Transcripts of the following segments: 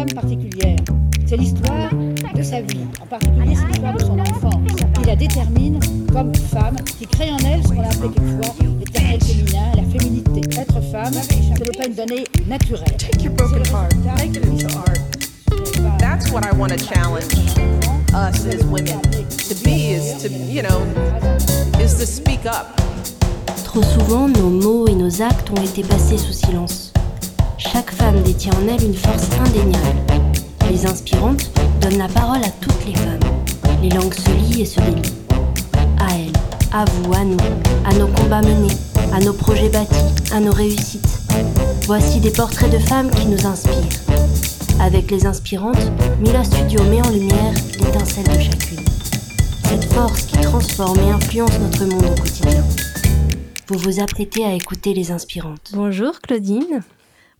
femme particulière. C'est l'histoire de sa vie, en particulier c'est l'histoire de son enfance, qui la détermine comme femme, qui crée en elle ce qu'on a appelé quelquefois l'éternel féminin, la féminité. Être femme, ce n'est pas une donnée naturelle. Take your broken heart, make it into art. That's what I want to challenge us as women to be is to, you know, is to speak up. Trop souvent, nos mots et nos actes ont été passés sous silence. Chaque femme détient en elle une force indéniable. Les inspirantes donnent la parole à toutes les femmes. Les langues se lient et se délient. À elles, à vous, à nous, à nos combats menés, à nos projets bâtis, à nos réussites. Voici des portraits de femmes qui nous inspirent. Avec les inspirantes, Mila Studio met en lumière l'étincelle de chacune. Cette force qui transforme et influence notre monde au quotidien. Vous vous apprêtez à écouter les inspirantes. Bonjour Claudine.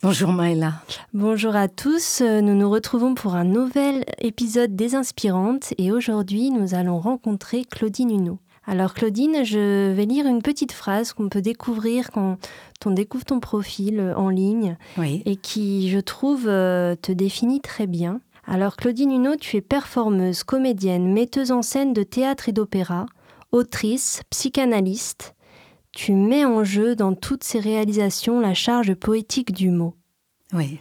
Bonjour Maëla. Bonjour à tous. Nous nous retrouvons pour un nouvel épisode des Inspirantes et aujourd'hui nous allons rencontrer Claudine Huneau. Alors Claudine, je vais lire une petite phrase qu'on peut découvrir quand on découvre ton profil en ligne Oui. et qui, je trouve, euh, te définit très bien. Alors Claudine Huneau, tu es performeuse, comédienne, metteuse en scène de théâtre et d'opéra, autrice, psychanalyste. Tu mets en jeu dans toutes ces réalisations la charge poétique du mot. Oui.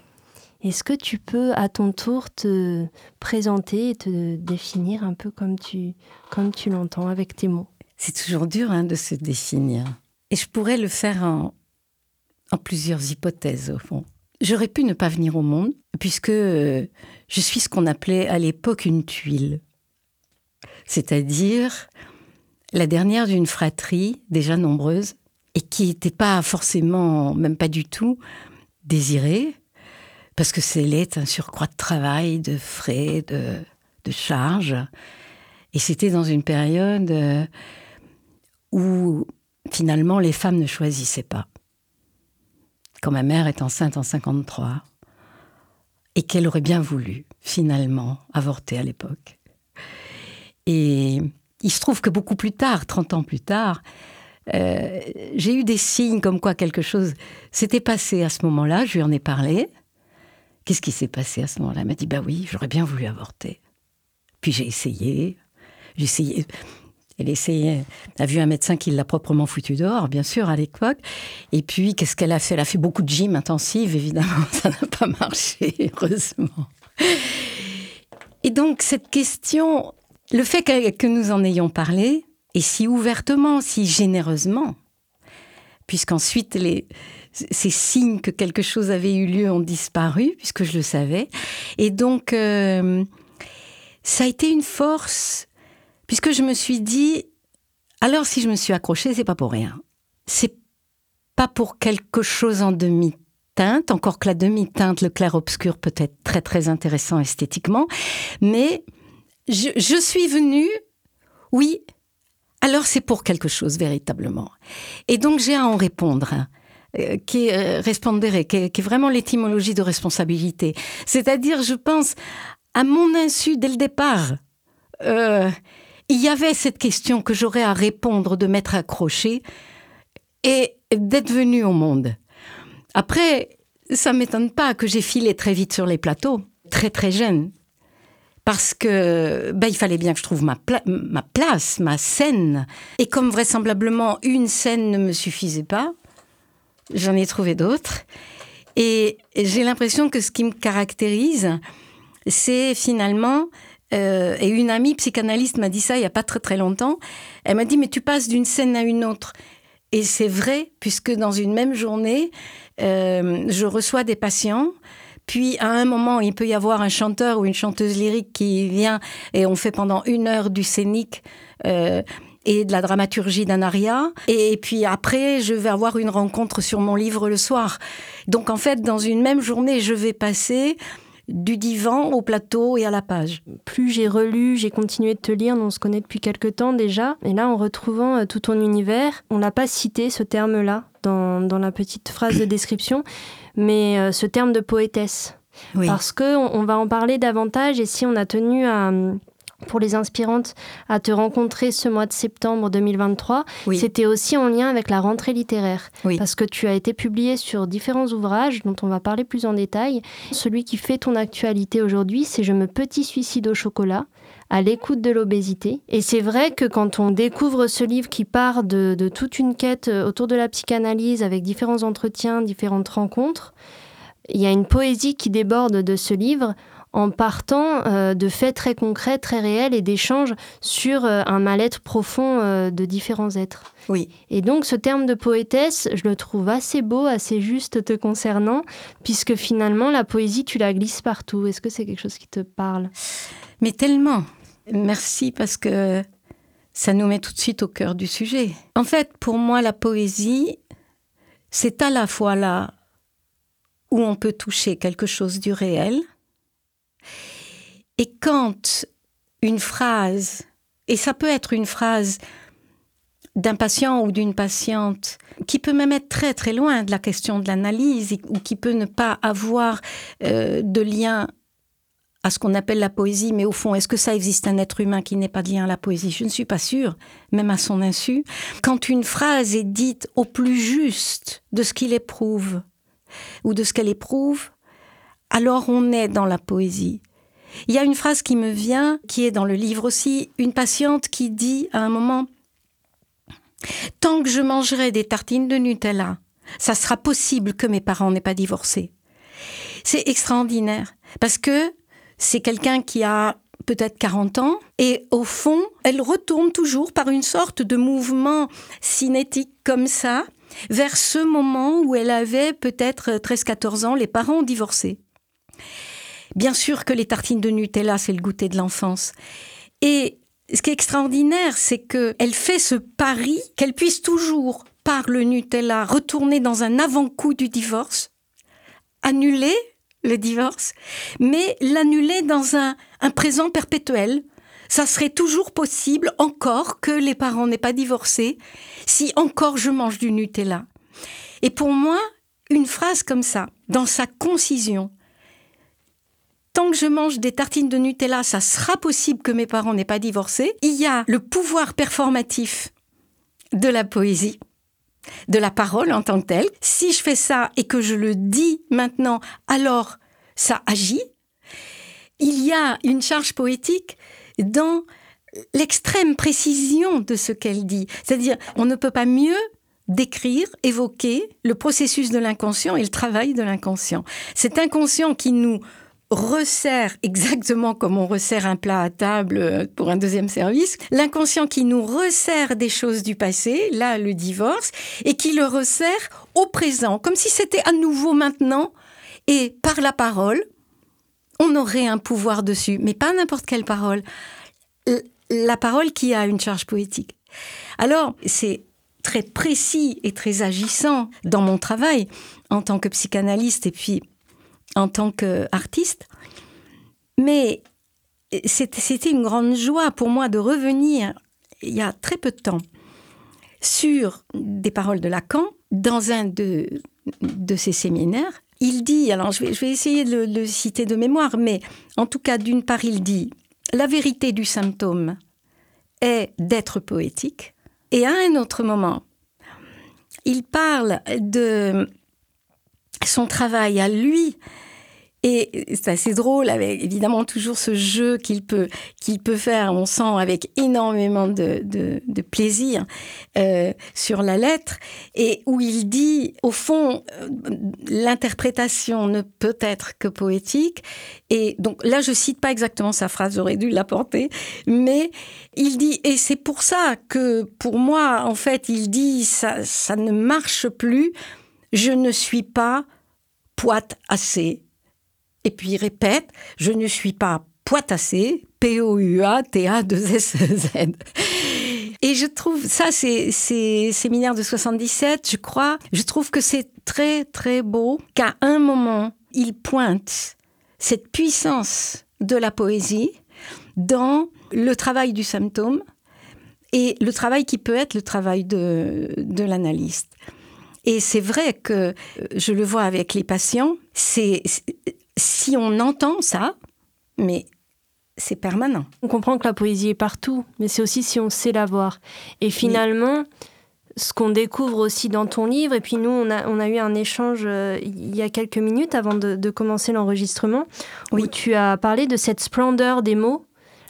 Est-ce que tu peux à ton tour te présenter et te définir un peu comme tu, comme tu l'entends avec tes mots? C'est toujours dur hein, de se définir. Et je pourrais le faire en, en plusieurs hypothèses, au fond. J'aurais pu ne pas venir au monde, puisque euh, je suis ce qu'on appelait à l'époque une tuile. C'est-à-dire la dernière d'une fratrie déjà nombreuse et qui n'était pas forcément, même pas du tout, désirée, parce que c'est est un surcroît de travail, de frais, de, de charges. Et c'était dans une période euh, où finalement les femmes ne choisissaient pas. Quand ma mère est enceinte en 53 et qu'elle aurait bien voulu finalement avorter à l'époque. Et il se trouve que beaucoup plus tard, 30 ans plus tard, euh, j'ai eu des signes comme quoi quelque chose s'était passé à ce moment-là. Je lui en ai parlé. Qu'est-ce qui s'est passé à ce moment-là? Elle m'a dit Bah oui, j'aurais bien voulu avorter. Puis j'ai essayé. J'ai essayé. Elle essayait, a vu un médecin qui l'a proprement foutu dehors, bien sûr, à l'époque. Et puis, qu'est-ce qu'elle a fait? Elle a fait beaucoup de gym intensive, évidemment, ça n'a pas marché, heureusement. Et donc, cette question, le fait que, nous en ayons parlé, et si ouvertement, si généreusement, puisqu'ensuite les, ces signes que quelque chose avait eu lieu ont disparu, puisque je le savais. Et donc, euh, ça a été une force, puisque je me suis dit, alors si je me suis accrochée, c'est pas pour rien. C'est pas pour quelque chose en demi-teinte, encore que la demi-teinte, le clair-obscur peut être très très intéressant esthétiquement, mais je, suis venue, oui, alors c'est pour quelque chose véritablement. Et donc j'ai à en répondre. Euh, qui est euh, respondere, qui est, vraiment l'étymologie de responsabilité. C'est-à-dire, je pense, à mon insu dès le départ, euh, il y avait cette question que j'aurais à répondre, de m'être accroché et d'être venu au monde. Après, ça m'étonne pas que j'ai filé très vite sur les plateaux, très très jeune, parce que ben, il fallait bien que je trouve ma, pla ma place, ma scène. Et comme vraisemblablement une scène ne me suffisait pas, j'en ai trouvé d'autres. Et j'ai l'impression que ce qui me caractérise, c'est finalement, euh, et une amie psychanalyste m'a dit ça il n'y a pas très très longtemps, elle m'a dit mais tu passes d'une scène à une autre. Et c'est vrai, puisque dans une même journée, euh, je reçois des patients puis à un moment, il peut y avoir un chanteur ou une chanteuse lyrique qui vient et on fait pendant une heure du scénique. Euh, et de la dramaturgie d'un aria. Et puis après, je vais avoir une rencontre sur mon livre le soir. Donc en fait, dans une même journée, je vais passer du divan au plateau et à la page. Plus j'ai relu, j'ai continué de te lire, on se connaît depuis quelques temps déjà. Et là, en retrouvant euh, tout ton univers, on n'a pas cité ce terme-là dans, dans, la petite phrase de description, mais euh, ce terme de poétesse. Oui. Parce qu'on on va en parler davantage et si on a tenu à, pour les inspirantes à te rencontrer ce mois de septembre 2023, c'était aussi en lien avec la rentrée littéraire. Parce que tu as été publié sur différents ouvrages dont on va parler plus en détail. Celui qui fait ton actualité aujourd'hui, c'est Je me petit suicide au chocolat à l'écoute de l'obésité. Et c'est vrai que quand on découvre ce livre qui part de, de, toute une quête autour de la psychanalyse avec différents entretiens, différentes rencontres, il y a une poésie qui déborde de ce livre en partant euh, de faits très concrets, très réels et d'échanges sur euh, un mal-être profond euh, de différents êtres. Oui. Et donc ce terme de poétesse, je le trouve assez beau, assez juste te concernant, puisque finalement la poésie, tu la glisses partout. Est-ce que c'est quelque chose qui te parle? Mais tellement. Merci parce que ça nous met tout de suite au cœur du sujet. En fait, pour moi, la poésie, c'est à la fois là où on peut toucher quelque chose du réel, et quand une phrase, et ça peut être une phrase d'un patient ou d'une patiente qui peut même être très très loin de la question de l'analyse ou qui peut ne pas avoir euh, de lien à ce qu'on appelle la poésie, mais au fond, est-ce que ça existe un être humain qui n'ait pas lien à la poésie? Je ne suis pas sûre, même à son insu. Quand une phrase est dite au plus juste de ce qu'il éprouve ou de ce qu'elle éprouve, alors on est dans la poésie. Il y a une phrase qui me vient, qui est dans le livre aussi, une patiente qui dit à un moment Tant que je mangerai des tartines de Nutella, ça sera possible que mes parents n'aient pas divorcé. C'est extraordinaire parce que c'est quelqu'un qui a peut-être 40 ans et au fond, elle retourne toujours par une sorte de mouvement cinétique comme ça vers ce moment où elle avait peut-être 13-14 ans, les parents ont divorcé. Bien sûr que les tartines de Nutella, c'est le goûter de l'enfance. Et ce qui est extraordinaire, c'est qu'elle fait ce pari qu'elle puisse toujours, par le Nutella, retourner dans un avant-coup du divorce, annuler le divorce, mais l'annuler dans un, présent perpétuel. Ça serait toujours possible, encore que les parents n'aient pas divorcé, si encore je mange du Nutella. Et pour moi, une phrase comme ça, dans sa concision, tant que je mange des tartines de Nutella, ça sera possible que mes parents n'aient pas divorcé. Il y a le pouvoir performatif de la poésie, de la parole en tant que telle. Si je fais ça et que je le dis maintenant, alors ça agit. Il y a une charge poétique dans l'extrême précision de ce qu'elle dit. C'est-à-dire, on ne peut pas mieux décrire, évoquer le processus de l'inconscient et le travail de l'inconscient. Cet inconscient qui nous resserre exactement comme on resserre un plat à table euh, pour un deuxième service, l'inconscient qui nous resserre des choses du passé, là le divorce, et qui le resserre au présent, comme si c'était à nouveau maintenant, et par la parole, on aurait un pouvoir dessus, mais pas n'importe quelle parole, la parole qui a une charge poétique. Alors, c'est très précis et très agissant dans mon travail en tant que psychanalyste et puis en tant qu'artiste. Mais c'était une grande joie pour moi de revenir, il y a très peu de temps, sur des paroles de Lacan dans un de, ses séminaires. Il dit, alors je vais, je vais essayer de le citer de mémoire, mais en tout cas, d'une part, il dit, la vérité du symptôme est d'être poétique. Et à un autre moment, il parle de son travail à lui et c'est assez drôle, avec évidemment toujours ce jeu qu'il peut, qu'il peut faire, on sent avec énormément de, de, plaisir euh, sur la lettre, et où il dit, au fond, euh, l'interprétation ne peut être que poétique. Et donc là, je cite pas exactement sa phrase, j'aurais dû l'apporter, mais il dit, et c'est pour ça que pour moi, en fait, il dit, ça, ça ne marche plus, je ne suis pas poite assez et puis il répète, je ne suis pas poitassé, P-O-U-A-T-A-2-S-Z. Et je trouve, ça c'est séminaire de 77, je crois, je trouve que c'est très très beau qu'à un moment, il pointe cette puissance de la poésie dans le travail du symptôme et le travail qui peut être le travail de, de l'analyste. Et c'est vrai que je le vois avec les patients, c'est si on entend ça, mais c'est permanent. On comprend que la poésie est partout, mais c'est aussi si on sait la voir. Et finalement, ce qu'on découvre aussi dans ton livre, et puis nous, on a, on a eu un échange euh, il y a quelques minutes avant de, commencer l'enregistrement, où tu as parlé de cette splendeur des mots,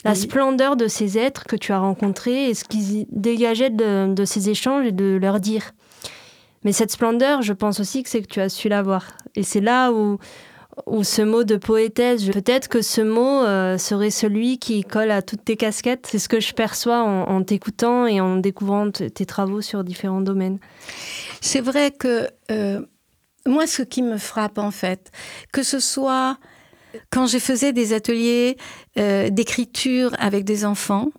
la splendeur de ces êtres que tu as rencontrés et ce qu'ils dégageaient de, de ces échanges et de leur dire. Mais cette splendeur, je pense aussi que c'est que tu as su la voir. Et c'est là où, ou ce mot de poétesse. Peut-être que ce mot euh, serait celui qui colle à toutes tes casquettes. C'est ce que je perçois en, t'écoutant et en découvrant tes travaux sur différents domaines. C'est vrai que euh, moi, ce qui me frappe en fait, que ce soit quand je faisais des ateliers euh, d'écriture avec des enfants,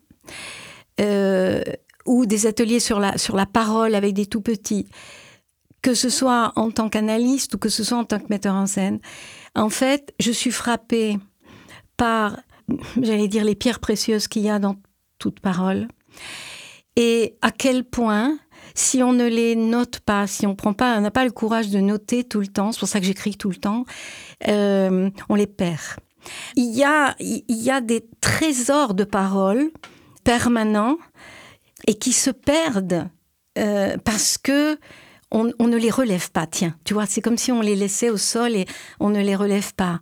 ou des ateliers sur la, sur la parole avec des tout petits, que ce soit en tant qu'analyste ou que ce soit en tant que metteur en scène, en fait, je suis frappée par, j'allais dire, les pierres précieuses qu'il y a dans toute parole. Et à quel point, si on ne les note pas, si on prend pas, n'a pas le courage de noter tout le temps, c'est pour ça que j'écris tout le temps, euh, on les perd. Il y a, il y a des trésors de paroles permanents et qui se perdent euh, parce que on, ne les relève pas. Tiens, tu vois, c'est comme si on les laissait au sol et on ne les relève pas.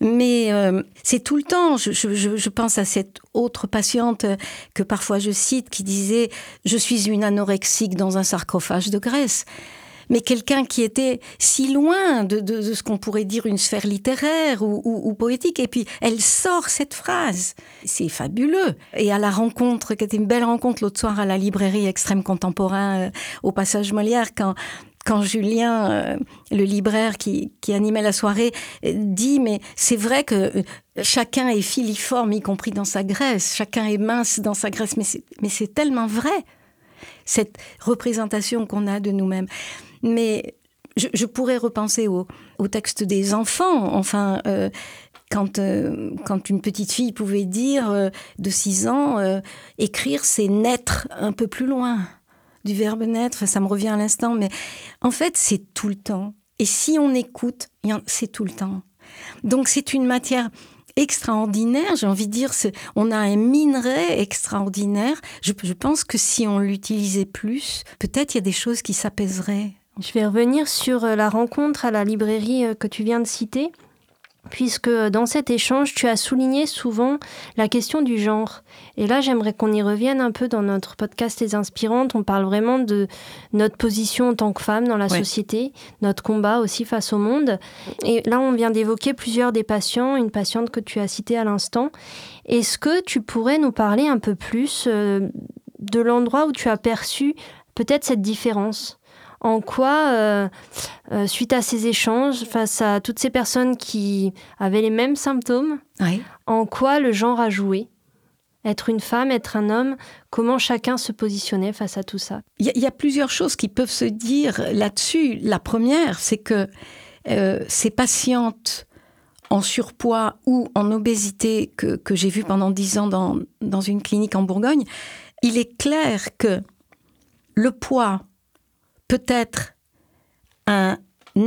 Mais euh, c'est tout le temps. Je, pense à cette autre patiente que parfois je cite qui disait Je suis une anorexique dans un sarcophage de graisse mais quelqu'un qui était si loin de, ce qu'on pourrait dire une sphère littéraire ou, poétique. Et puis, elle sort cette phrase. C'est fabuleux. Et à la rencontre, qui était une belle rencontre l'autre soir à la librairie Extrême Contemporain, euh, au passage Molière, quand quand Julien, euh, le libraire qui, animait la soirée, euh, dit mais c'est vrai que chacun est filiforme, y compris dans sa graisse, chacun est mince dans sa graisse, mais c'est tellement vrai, cette représentation qu'on a de nous-mêmes. Mais je, pourrais repenser au, texte des enfants. Enfin, euh, quand, euh, quand une petite fille pouvait dire euh, de 6 ans, écrire, c'est naître un peu plus loin du verbe naître, ça me revient à l'instant, mais en fait, c'est tout le temps. Et si on écoute, c'est tout le temps. Donc c'est une matière extraordinaire, j'ai envie de dire, on a un minerai extraordinaire. Je, je pense que si on l'utilisait plus, peut-être il y a des choses qui s'apaiseraient. Je vais revenir sur euh, la rencontre à la librairie euh, que tu viens de citer, puisque euh, dans cet échange, tu as souligné souvent la question du genre. Et là, j'aimerais qu'on y revienne un peu dans notre podcast Les Inspirantes. On parle vraiment de notre position en tant que femme dans la société, notre combat aussi face au monde. Et là, on vient d'évoquer plusieurs des patients, une patiente que tu as citée à l'instant. Est-ce que tu pourrais nous parler un peu plus de l'endroit où tu as perçu peut-être cette différence? En quoi, euh, euh, suite à ces échanges, face à toutes ces personnes qui avaient les mêmes symptômes, en quoi le genre a joué? Être une femme, être un homme, comment chacun se positionnait face à tout ça? Il y, a plusieurs choses qui peuvent se dire là-dessus. La première, c'est que euh, ces patientes en surpoids ou en obésité que, j'ai vues pendant dix ans dans, dans une clinique en Bourgogne, il est clair que le poids peut être un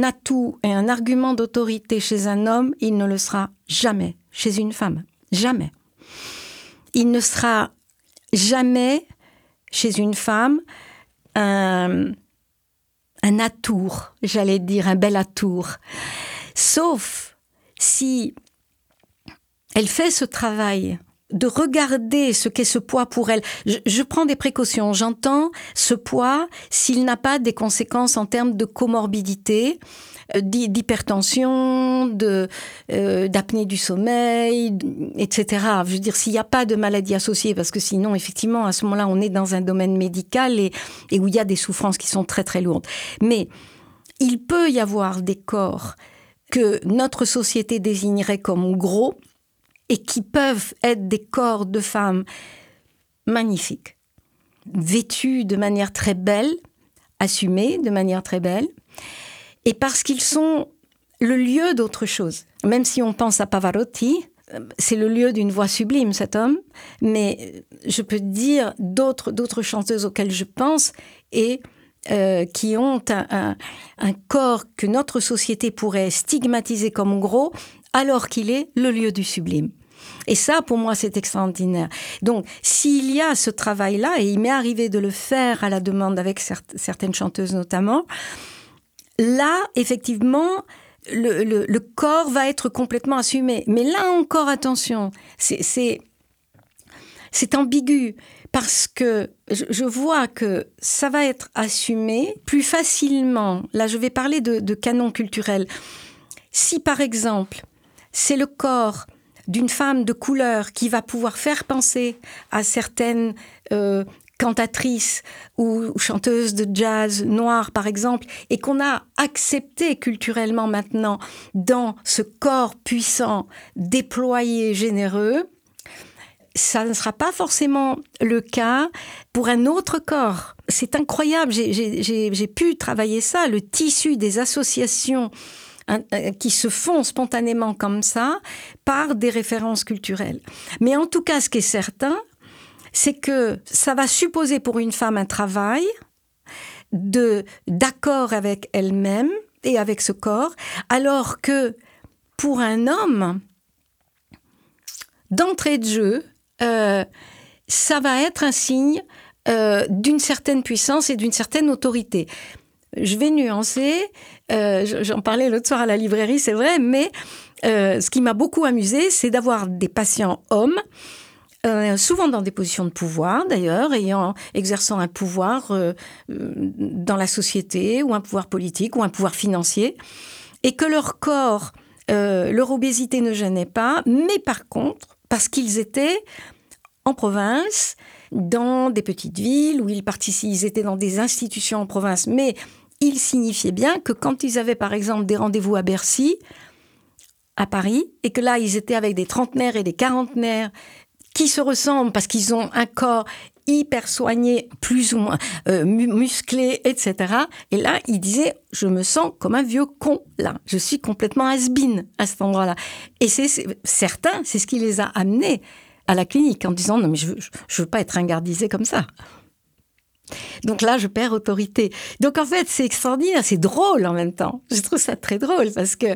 atout et un argument d'autorité chez un homme, il ne le sera jamais chez une femme. Jamais. Il ne sera jamais chez une femme un, un atour, j'allais dire un bel atour. Sauf si elle fait ce travail de regarder ce qu'est ce poids pour elle. Je, prends des précautions. J'entends ce poids s'il n'a pas des conséquences en termes de comorbidité, euh, d'hypertension, euh, d'apnée du sommeil, etc. Je veux dire, s'il n'y a pas de maladie associée, parce que sinon, effectivement, à ce moment-là, on est dans un domaine médical et où il y a des souffrances qui sont très très lourdes. Mais il peut y avoir des corps que notre société désignerait comme gros, et qui peuvent être des corps de femmes magnifiques, vêtus de manière très belle, assumés de manière très belle, et parce qu'ils sont le lieu d'autre chose. Même si on pense à Pavarotti, c'est le lieu d'une voix sublime, cet homme, mais je peux dire d'autres, chanteuses auxquelles je pense et euh, qui ont un, corps que notre société pourrait stigmatiser comme gros, alors qu'il est le lieu du sublime. Et ça, pour moi, c'est extraordinaire. Donc, s'il y a ce travail-là, et il m'est arrivé de le faire à la demande avec certaines chanteuses notamment, là, effectivement, le, corps va être complètement assumé. Mais là encore, attention, c'est ambigu parce que je, vois que ça va être assumé plus facilement. Là, je vais parler de, canon culturel. Si, par exemple, c'est le corps d'une femme de couleur qui va pouvoir faire penser à certaines euh, cantatrice ou chanteuse de jazz noire, par exemple, et qu'on a accepté culturellement maintenant dans ce corps puissant, déployé, généreux, ça ne sera pas forcément le cas pour un autre corps. C'est incroyable, j'ai pu travailler ça, le tissu des associations qui se font spontanément comme ça par des références culturelles. Mais en tout cas, ce qui est certain, c'est que ça va supposer pour une femme un travail de d'accord avec elle-même et avec ce corps, alors que pour un homme, d'entrée de jeu, euh, ça va être un signe euh, d'une certaine puissance et d'une certaine autorité. Je vais nuancer, euh, j'en parlais l'autre soir à la librairie, c'est vrai, mais ce qui m'a beaucoup amusé, c'est d'avoir des patients hommes euh, souvent dans des positions de pouvoir d'ailleurs, ayant exerçant un pouvoir euh, dans la société ou un pouvoir politique ou un pouvoir financier, et que leur corps, euh, leur obésité ne gênait pas, mais par contre, parce qu'ils étaient en province, dans des petites villes où ils participaient, ils étaient dans des institutions en province, mais il signifiait bien que quand ils avaient par exemple des rendez-vous à Bercy, à Paris, et que là ils étaient avec des trentenaires et des quarantenaires qui se ressemblent parce qu'ils ont un corps hyper soigné, plus ou moins euh, musclé, etc. Et là, il disait, je me sens comme un vieux con, là. Je suis complètement has à cet endroit-là. Et c'est certain, c'est ce qui les a amenés à la clinique en disant, non, mais je je veux pas être ingardisé comme ça. Donc là, je perds autorité. Donc en fait, c'est extraordinaire, c'est drôle en même temps. Je trouve ça très drôle parce que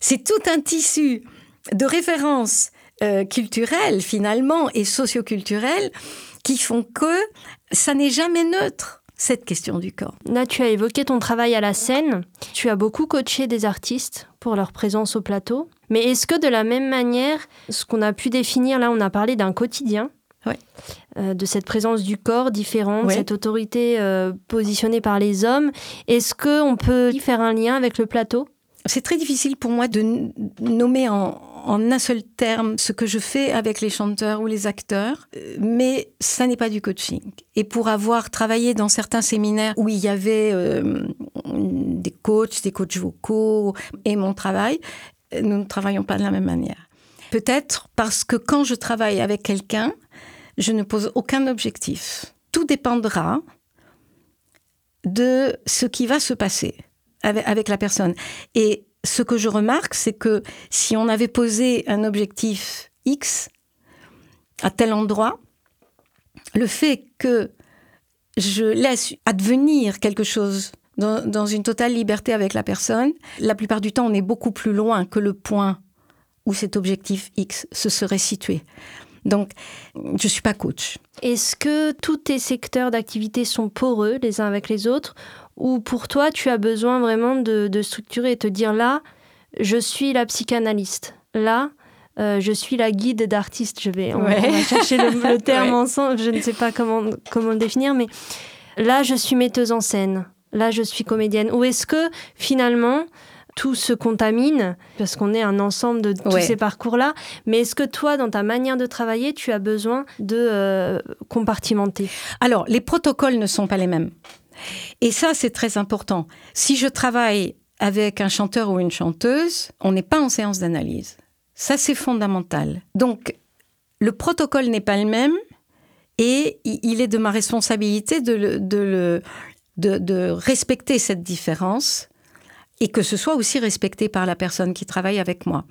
c'est tout un tissu de références euh, culturelles finalement et socioculturelles qui font que ça n'est jamais neutre cette question du corps. Là, tu as évoqué ton travail à la scène. Tu as beaucoup coaché des artistes pour leur présence au plateau. Mais est-ce que de la même manière, ce qu'on a pu définir là, on a parlé d'un quotidien, euh, de cette présence du corps différente, cette autorité euh, positionnée par les hommes. Est-ce qu'on peut y faire un lien avec le plateau? C'est très difficile pour moi de nommer en, en un seul terme ce que je fais avec les chanteurs ou les acteurs, mais ça n'est pas du coaching. Et pour avoir travaillé dans certains séminaires où il y avait euh, des coachs, des coachs vocaux et mon travail, nous ne travaillons pas de la même manière. Peut-être parce que quand je travaille avec quelqu'un, je ne pose aucun objectif. Tout dépendra de ce qui va se passer avec, la personne. Et ce que je remarque, c'est que si on avait posé un objectif X à tel endroit, le fait que je laisse advenir quelque chose dans, une totale liberté avec la personne, la plupart du temps, on est beaucoup plus loin que le point où cet objectif X se serait situé. Donc, je suis pas coach. Est-ce que tous tes secteurs d'activité sont poreux les uns avec les autres? Ou pour toi, tu as besoin vraiment de, structurer et te dire là, je suis la psychanalyste. Là, euh, je suis la guide d'artiste. Je vais, on, va chercher le, terme ensemble. Je ne sais pas comment, comment le définir, mais là, je suis metteuse en scène. Là, je suis comédienne. Ou est-ce que finalement, tout se contamine parce qu'on est un ensemble de tous ces parcours-là. Mais est-ce que toi, dans ta manière de travailler, tu as besoin de euh, compartimenter? Alors, les protocoles ne sont pas les mêmes. Et ça, c'est très important. Si je travaille avec un chanteur ou une chanteuse, on n'est pas en séance d'analyse. Ça, c'est fondamental. Donc, le protocole n'est pas le même et il est de ma responsabilité de, de, respecter cette différence et que ce soit aussi respecté par la personne qui travaille avec moi.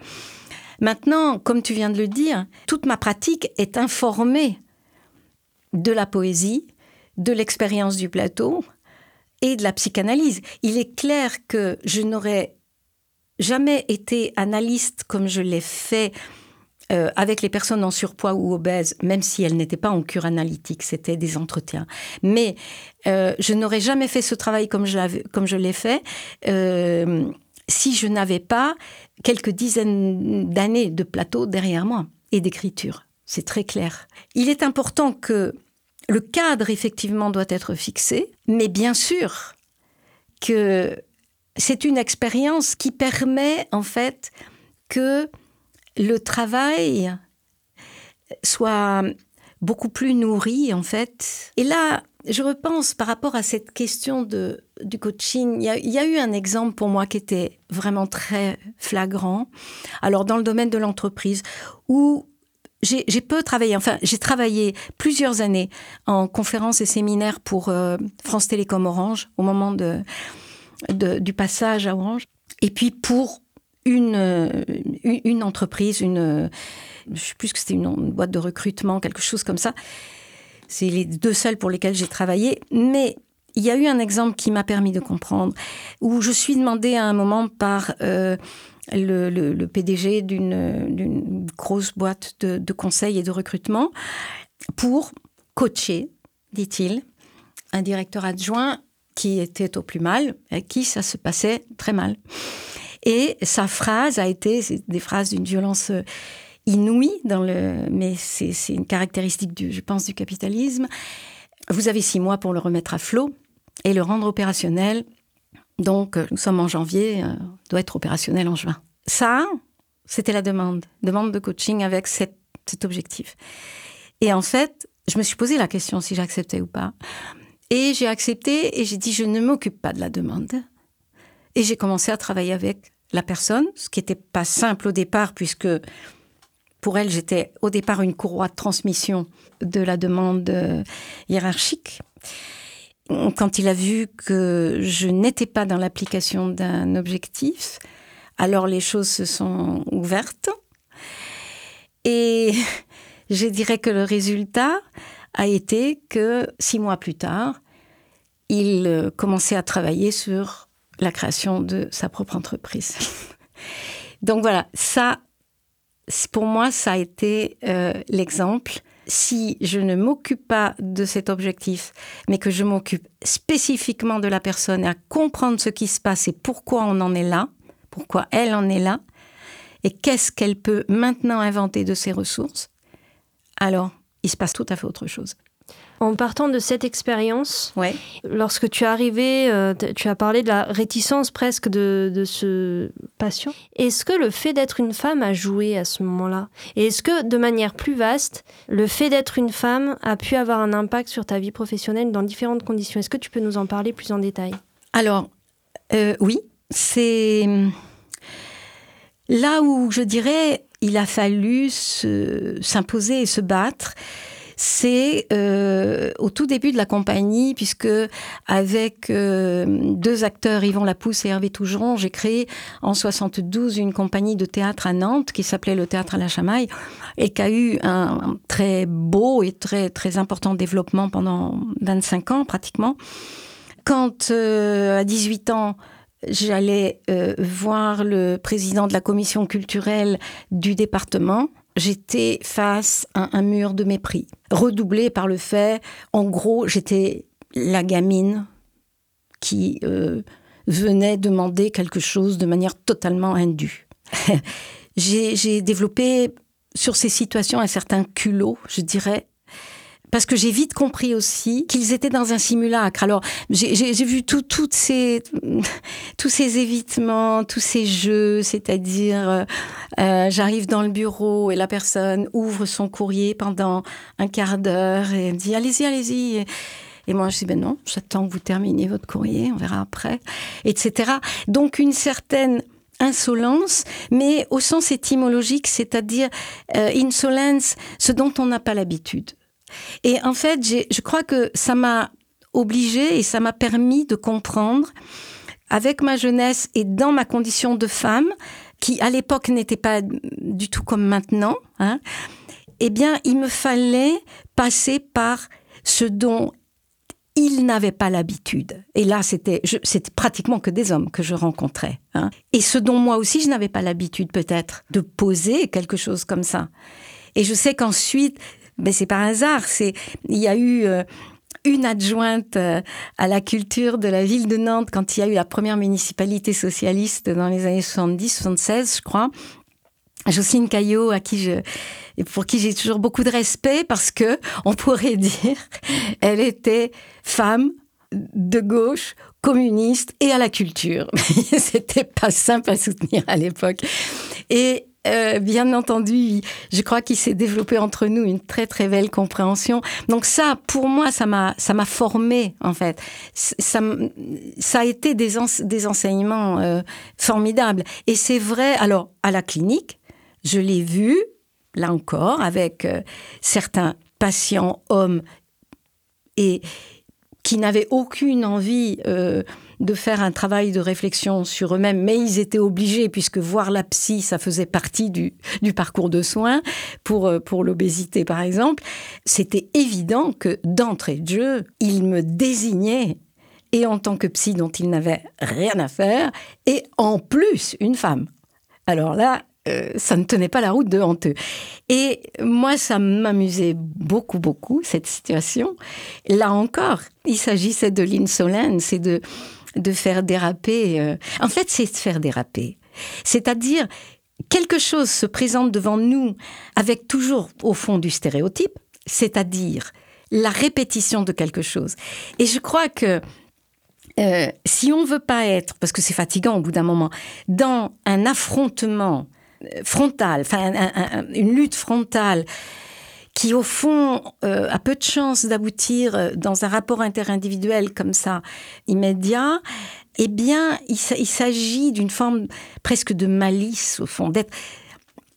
Maintenant, comme tu viens de le dire, toute ma pratique est informée de la poésie, de l'expérience du plateau et de la psychanalyse. Il est clair que je n'aurais jamais été analyste comme je l'ai fait euh, avec les personnes en surpoids ou obèses, même si elles n'étaient pas en cure analytique, c'était des entretiens. Mais euh, je n'aurais jamais fait ce travail comme je, comme je l'ai fait euh, si je n'avais pas quelques dizaines d'années de plateau derrière moi et d'écriture. C'est très clair. Il est important que le cadre, effectivement, doit être fixé, mais bien sûr que c'est une expérience qui permet, en fait, que le travail soit beaucoup plus nourri, en fait. Et là, je repense par rapport à cette question de, du coaching. Il y, a, eu un exemple pour moi qui était vraiment très flagrant. Alors, dans le domaine de l'entreprise, où j'ai peu travaillé, enfin, j'ai travaillé plusieurs années en conférences et séminaires pour euh, France Télécom Orange au moment du passage à Orange. Et puis pour une, une entreprise, une, je sais plus que c'était une boîte de recrutement, quelque chose comme ça. C'est les deux seuls pour lesquels j'ai travaillé. Mais il y a eu un exemple qui m'a permis de comprendre, où je suis demandée à un moment par euh, le, le, PDG d'une grosse boîte de, de conseil et de recrutement pour coacher, dit-il, un directeur adjoint qui était au plus mal, à qui ça se passait très mal. Et sa phrase a été des phrases d'une violence euh, inouïe, mais c'est une caractéristique, du, je pense, du capitalisme. Vous avez six mois pour le remettre à flot et le rendre opérationnel. Donc, euh, nous sommes en janvier, euh, doit être opérationnel en juin. Ça, c'était la demande, demande de coaching avec cet objectif. Et en fait, je me suis posé la question si j'acceptais ou pas. Et j'ai accepté et j'ai dit je ne m'occupe pas de la demande. Et j'ai commencé à travailler avec la personne, ce qui n'était pas simple au départ puisque pour elle j'étais au départ une courroie de transmission de la demande euh, hiérarchique. Quand il a vu que je n'étais pas dans l'application d'un objectif, alors les choses se sont ouvertes. Et je dirais que le résultat, a été que six mois plus tard, il euh, commençait à travailler sur la création de sa propre entreprise. Donc voilà, ça, pour moi, ça a été euh, l'exemple. Si je ne m'occupe pas de cet objectif, mais que je m'occupe spécifiquement de la personne, à comprendre ce qui se passe et pourquoi on en est là, pourquoi elle en est là, et qu'est-ce qu'elle peut maintenant inventer de ses ressources, alors il se passe tout à fait autre chose. En partant de cette expérience, lorsque tu es arrivé, euh, tu as parlé de la réticence presque de, ce patient. Est-ce que le fait d'être une femme a joué à ce moment-là? Et est-ce que, de manière plus vaste, le fait d'être une femme a pu avoir un impact sur ta vie professionnelle dans différentes conditions? Est-ce que tu peux nous en parler plus en détail? Alors, euh, oui, c'est là où je dirais il a fallu s'imposer et se battre c'est euh, au tout début de la compagnie, puisque avec euh, deux acteurs, Yvon Lapousse et Hervé Tougeron, j'ai créé en 72 une compagnie de théâtre à Nantes qui s'appelait le Théâtre à la Chamaille et qui a eu un très beau et très, très important développement pendant 25 ans pratiquement. Quand euh, à 18 ans, j'allais voir le président de la commission culturelle du département, j'étais face à un mur de mépris, redoublé par le fait, en gros, j'étais la gamine qui euh, venait demander quelque chose de manière totalement indue. j'ai développé sur ces situations un certain culot, je dirais, parce que j'ai vite compris aussi qu'ils étaient dans un simulacre. Alors j'ai vu tout, toutes ces, tous ces évitements, tous ces jeux, c'est-à-dire euh, euh, j'arrive dans le bureau et la personne ouvre son courrier pendant un quart d'heure et me dit allez-y, allez-y. Et moi, je dis, ben non, j'attends que vous terminiez votre courrier, on verra après, etc. Donc, une certaine insolence, mais au sens étymologique, c'est-à-dire euh, insolence, ce dont on n'a pas l'habitude. Et en fait, je crois que ça m'a obligée et ça m'a permis de comprendre, avec ma jeunesse et dans ma condition de femme, qui à l'époque n'était pas du tout comme maintenant, hein, eh bien, il me fallait passer par ce don ils n'avaient pas l'habitude. Et là, c'était, c'était pratiquement que des hommes que je rencontrais. Hein. Et ce dont moi aussi, je n'avais pas l'habitude peut-être de poser quelque chose comme ça. Et je sais qu'ensuite, ben c'est par hasard, c'est, il y a eu euh, une adjointe euh, à la culture de la ville de Nantes quand il y a eu la première municipalité socialiste dans les années 70-76, je crois. Jocelyne Caillot, à qui pour qui j'ai toujours beaucoup de respect parce que on pourrait dire, elle était femme de gauche, communiste et à la culture. C'était pas simple à soutenir à l'époque. Et euh, bien entendu, je crois qu'il s'est développé entre nous une très très belle compréhension. Donc ça, pour moi, ça m'a ça m'a formé en fait. Ça ça a été des des enseignements euh, formidables. Et c'est vrai. Alors à la clinique, je l'ai vu là encore avec euh, certains patients hommes et qui n'avaient aucune envie de faire un travail de réflexion sur eux-mêmes, mais ils étaient obligés, puisque voir la psy, ça faisait partie du, parcours de soins pour, euh, pour l'obésité, par exemple. C'était évident que d'entrée de jeu, ils me désignaient et en tant que psy dont ils n'avaient rien à faire, et en plus une femme. Alors là, euh, ça ne tenait pas la route de honteux. Et moi, ça m'amusait beaucoup, beaucoup, cette situation. Là encore, il s'agissait de l'insolence c'est de de faire déraper. Euh, en fait, c'est de faire déraper. C'est-à-dire, quelque chose se présente devant nous avec toujours au fond du stéréotype, c'est-à-dire la répétition de quelque chose. Et je crois que euh, si on veut pas être, parce que c'est fatigant au bout d'un moment, dans un affrontement euh, frontal, enfin une lutte frontale qui au fond euh, a peu de chances d'aboutir euh, dans un rapport interindividuel comme ça immédiat, eh bien, il, s'agit d'une forme presque de malice au fond, d'être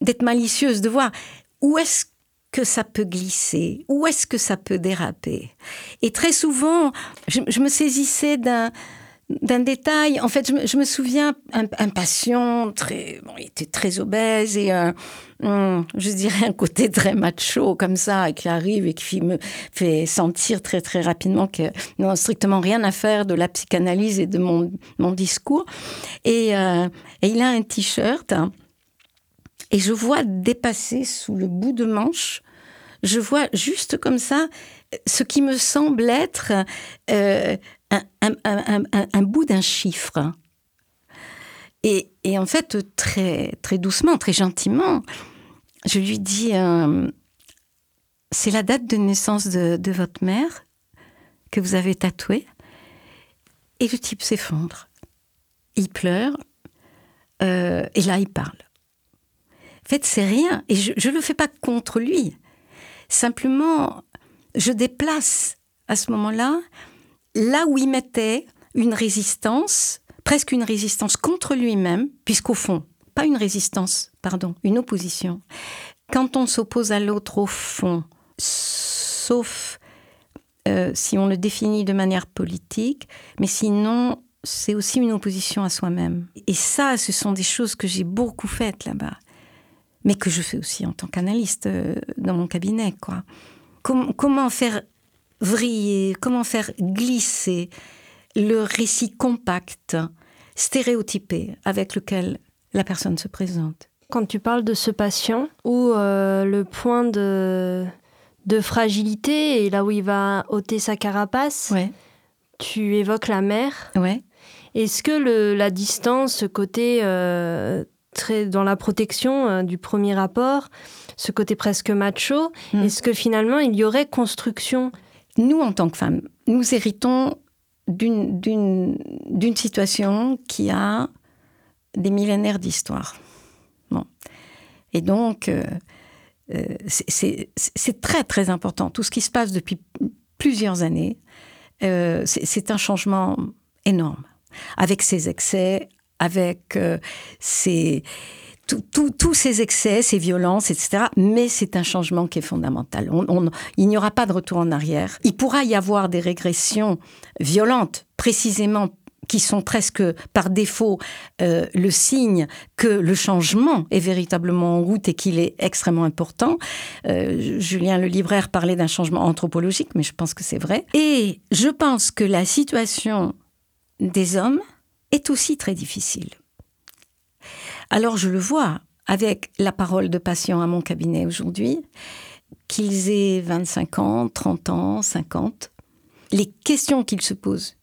d'être malicieuse, de voir où est-ce que ça peut glisser, où est-ce que ça peut déraper. Et très souvent, je me saisissais d'un d'un détail. En fait, je me, souviens un, patient très, bon, il était très obèse et je dirais un côté très macho comme ça qui arrive et qui me fait sentir très très rapidement que n'a strictement rien à faire de la psychanalyse et de mon, discours. Et, euh, et il a un t-shirt hein, et je vois dépasser sous le bout de manche, je vois juste comme ça ce qui me semble être euh, un, bout d'un chiffre. Et, en fait, très, très doucement, très gentiment, je lui dis euh, C'est la date de naissance de, votre mère que vous avez tatouée. Et le type s'effondre. Il pleure. Euh, et là, il parle. En fait, c'est rien. Et je ne le fais pas contre lui. Simplement, je déplace à ce moment-là là où il mettait une résistance, presque une résistance contre lui-même, puisqu'au fond, pas une résistance, pardon, une opposition. Quand on s'oppose à l'autre au fond, sauf euh, si on le définit de manière politique, mais sinon, c'est aussi une opposition à soi-même. Et ça, ce sont des choses que j'ai beaucoup faites là-bas, mais que je fais aussi en tant qu'analyste euh, dans mon cabinet, quoi. comment faire vriller, comment faire glisser le récit compact, stéréotypé avec lequel la personne se présente. Quand tu parles de ce patient, où euh, le point de, de fragilité est là où il va ôter sa carapace, tu évoques la mère. Ouais. Est-ce que le, la distance, ce côté euh, très dans la protection euh, du premier rapport, ce côté presque macho, hmm. est-ce que finalement il y aurait construction nous, en tant que femmes, nous héritons d'une situation qui a des millénaires d'histoire. Bon. Et donc, euh, euh, c'est très, très important. Tout ce qui se passe depuis plusieurs années, euh, c'est un changement énorme, avec ses excès, avec ses tous ces excès, ces violences, etc. Mais c'est un changement qui est fondamental. il n'y aura pas de retour en arrière. Il pourra y avoir des régressions violentes, précisément, qui sont presque par défaut euh, le signe que le changement est véritablement en route et qu'il est extrêmement important. Euh, Julien le libraire parlait d'un changement anthropologique, mais je pense que c'est vrai. Et je pense que la situation des hommes est aussi très difficile. Alors je le vois avec la parole de patients à mon cabinet aujourd'hui, qu'ils aient 25 ans, 30 ans, 50, les questions qu'ils se posent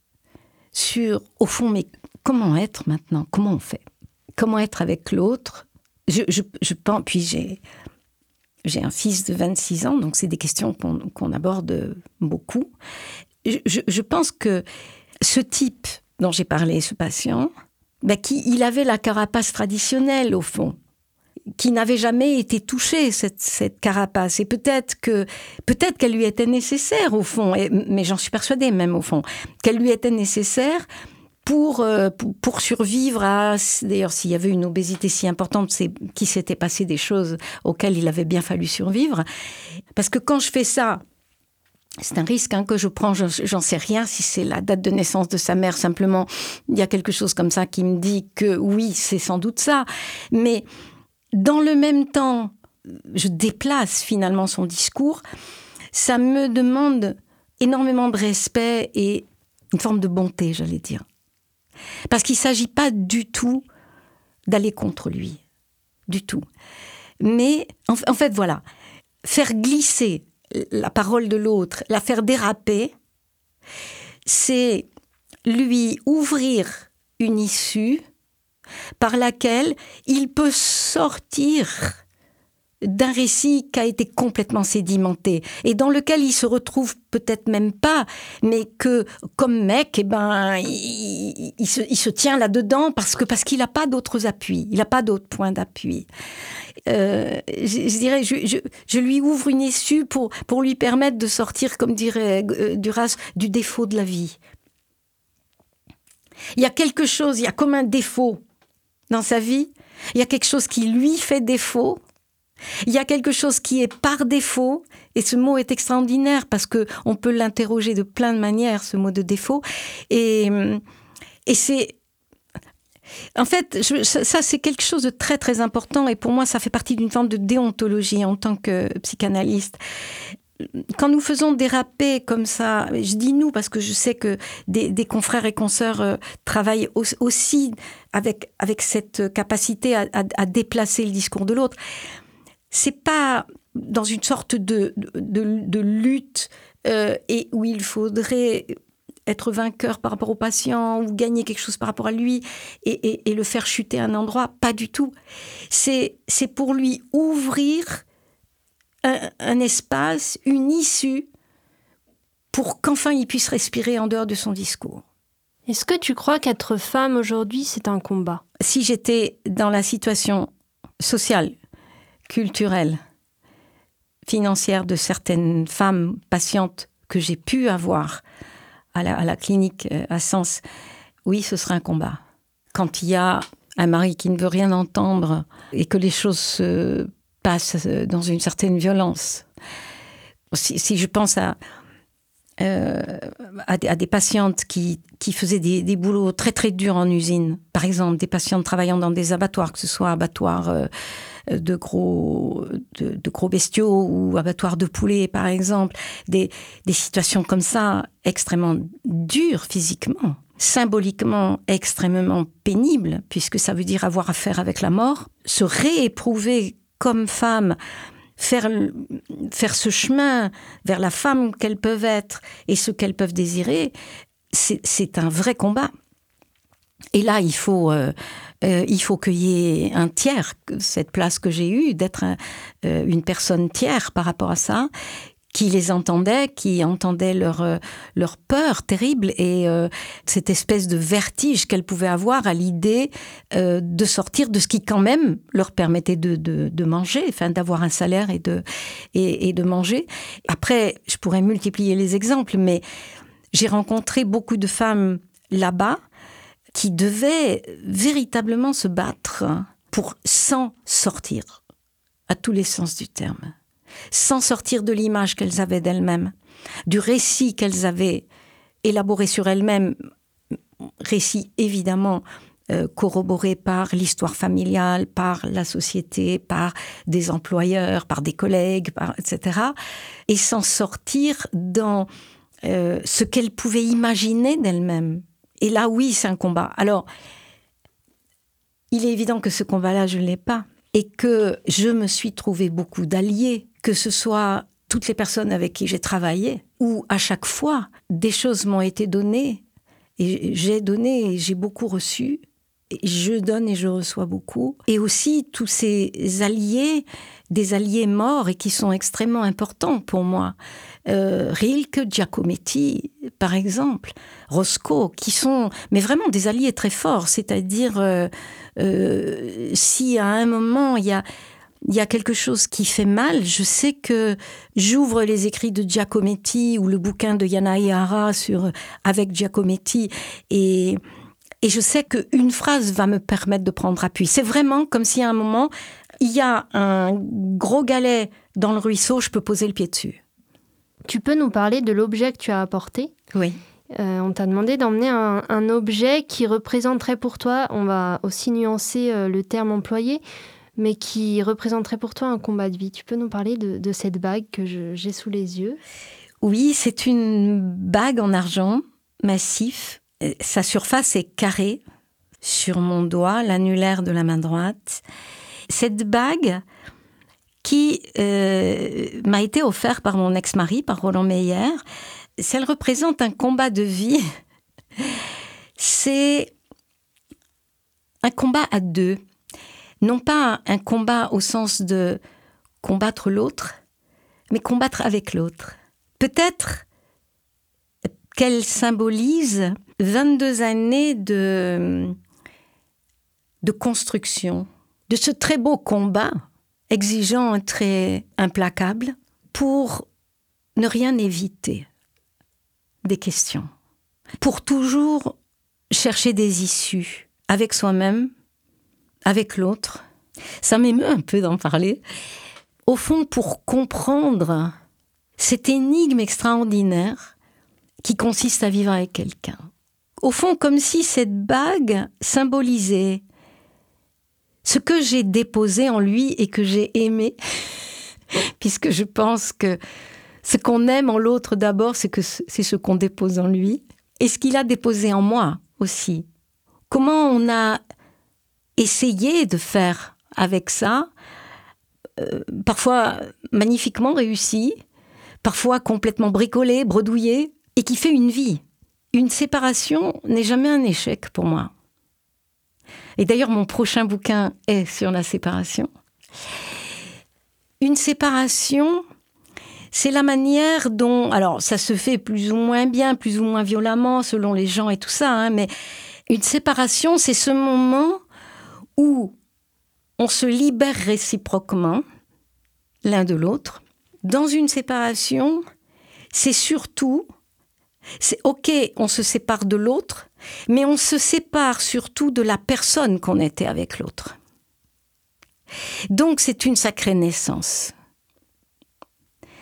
sur, au fond, mais comment être maintenant? Comment on fait? Comment être avec l'autre? Je, pense, puis j'ai, j'ai un fils de 26 ans, donc c'est des questions qu'on, aborde beaucoup. Je, pense que ce type dont j'ai parlé, ce patient, ben, qui, il avait la carapace traditionnelle au fond qui n'avait jamais été touchée cette, cette carapace. Et peut-être que peut-être qu'elle lui était nécessaire au fond mais j'en suis persuadée même au fond qu'elle lui était nécessaire pour, euh, pour, survivre à d'ailleurs s'il y avait une obésité si importante c'est qu'il s'était passé des choses auxquelles il avait bien fallu survivre. Parce que quand je fais ça c'est un risque hein, que je prends, j'en sais rien si c'est la date de naissance de sa mère, simplement il y a quelque chose comme ça qui me dit que oui, c'est sans doute ça. Mais dans le même temps, je déplace finalement son discours, ça me demande énormément de respect et une forme de bonté, j'allais dire. Parce qu'il ne s'agit pas du tout d'aller contre lui. Du tout. Mais en, fait, voilà, faire glisser la parole de l'autre, la faire déraper, c'est lui ouvrir une issue par laquelle il peut sortir d'un récit qui a été complètement sédimenté et dans lequel il se retrouve peut-être même pas, mais que comme mec, eh ben, il, se, tient là-dedans parce que parce qu'il n'a pas d'autres appuis, il n'a pas d'autres points d'appui. Euh, je, dirais, je, lui ouvre une issue pour pour lui permettre de sortir, comme dirait euh, Duras, du défaut de la vie. Il y a quelque chose, il y a comme un défaut dans sa vie, il y a quelque chose qui lui fait défaut, il y a quelque chose qui est par défaut, et ce mot est extraordinaire parce que on peut l'interroger de plein de manières, ce mot de défaut, et, et c'est en fait, ça c'est quelque chose de très très important et pour moi ça fait partie d'une forme de déontologie en tant que psychanalyste quand nous faisons déraper comme ça, je dis nous parce que je sais que des, confrères et consoeurs euh, travaillent aussi avec, avec cette capacité à, déplacer le discours de l'autre. C'est pas dans une sorte de, de, lutte euh, et où il faudrait être vainqueur par rapport au patient ou gagner quelque chose par rapport à lui et, et le faire chuter à un endroit, pas du tout. C'est pour lui ouvrir un, espace, une issue pour qu'enfin il puisse respirer en dehors de son discours. Est-ce que tu crois qu'être femme aujourd'hui, c'est un combat? Si j'étais dans la situation sociale, culturelle, financière de certaines femmes patientes que j'ai pu avoir à la, clinique euh, à Sens, oui, ce serait un combat. Quand il y a un mari qui ne veut rien entendre et que les choses se passe euh, dans une certaine violence. Si, je pense à, euh, à, des patientes qui, qui faisaient des, boulots très très durs en usine, par exemple des patientes travaillant dans des abattoirs, que ce soit abattoirs de gros de, gros bestiaux ou abattoirs de poulets par exemple, des, des situations comme ça extrêmement dures physiquement symboliquement extrêmement pénibles, puisque ça veut dire avoir affaire avec la mort, se rééprouver comme femmes, faire, faire ce chemin vers la femme qu'elles peuvent être et ce qu'elles peuvent désirer, c'est un vrai combat. Et là, il faut, euh, euh, il faut qu'il y ait un tiers, cette place que j'ai eue, d'être euh, une personne tiers par rapport à ça, qui les entendait, qui entendait leur, euh, leur peur terrible et euh, cette espèce de vertige qu'elles pouvaient avoir à l'idée de sortir de ce qui quand même leur permettait de, de, de manger, enfin d'avoir un salaire et de, et, et, de manger. Après, je pourrais multiplier les exemples, mais j'ai rencontré beaucoup de femmes là-bas qui devaient véritablement se battre pour s'en sortir, à tous les sens du terme sans sortir de l'image qu'elles avaient d'elles-mêmes, du récit qu'elles avaient élaboré sur elles-mêmes, récits évidemment euh, corroborés par l'histoire familiale, par la société, par des employeurs, par des collègues, etc. Et s'en sortir dans euh, ce qu'elle pouvait imaginer d'elle-même. Et là, oui, c'est un combat. Alors, il est évident que ce combat-là, je ne l'ai pas. Et que je me suis trouvé beaucoup d'alliés, que ce soit toutes les personnes avec qui j'ai travaillé, où à chaque fois, des choses m'ont été données, et j'ai donné et j'ai beaucoup reçu, je donne et je reçois beaucoup. Et aussi tous ces alliés, des alliés morts et qui sont extrêmement importants pour moi. Euh, Rilke, Giacometti, par exemple, Roscoe, qui sont, mais vraiment des alliés très forts. C'est-à-dire, euh, euh, si à un moment il y a, quelque chose qui fait mal, je sais que j'ouvre les écrits de Giacometti ou le bouquin de Yana Ihara sur avec Giacometti et et je sais qu'une phrase va me permettre de prendre appui. C'est vraiment comme si à un moment, il y a un gros galet dans le ruisseau, je peux poser le pied dessus. Tu peux nous parler de l'objet que tu as apporté? Oui. Euh, on t'a demandé d'emmener un, objet qui représenterait pour toi, on va aussi nuancer euh, le terme employé, mais qui représenterait pour toi un combat de vie. Tu peux nous parler de, de cette bague que j'ai sous les yeux? Oui, c'est une bague en argent massif sa surface est carrée sur mon doigt, l'annulaire de la main droite. Cette bague qui euh, m'a été offerte par mon ex-mari, par Roland Meyer, elle représente un combat de vie, c'est un combat à deux. Non pas un combat au sens de combattre l'autre, mais combattre avec l'autre. Peut-être qu'elle symbolise 22 années de, de construction, de ce très beau combat exigeant un trait implacable pour ne rien éviter des questions, pour toujours chercher des issues avec soi-même, avec l'autre. Ça m'émeut un peu d'en parler. Au fond, pour comprendre cette énigme extraordinaire qui consiste à vivre avec quelqu'un. Au fond, comme si cette bague symbolisait ce que j'ai déposé en lui et que j'ai aimé, puisque je pense que ce qu'on aime en l'autre d'abord, c'est que c'est ce qu'on dépose en lui, et ce qu'il a déposé en moi aussi. Comment on a essayé de faire avec ça, euh, parfois magnifiquement réussi, parfois complètement bricolé, bredouillé, et qui fait une vie. Une séparation n'est jamais un échec pour moi. Et d'ailleurs, mon prochain bouquin est sur la séparation. Une séparation, c'est la manière dont, alors ça se fait plus ou moins bien, plus ou moins violemment, selon les gens et tout ça, hein, mais une séparation, c'est ce moment où on se libère réciproquement l'un de l'autre. Dans une séparation, c'est surtout c'est ok, on se sépare de l'autre, mais on se sépare surtout de la personne qu'on était avec l'autre. Donc c'est une sacrée naissance.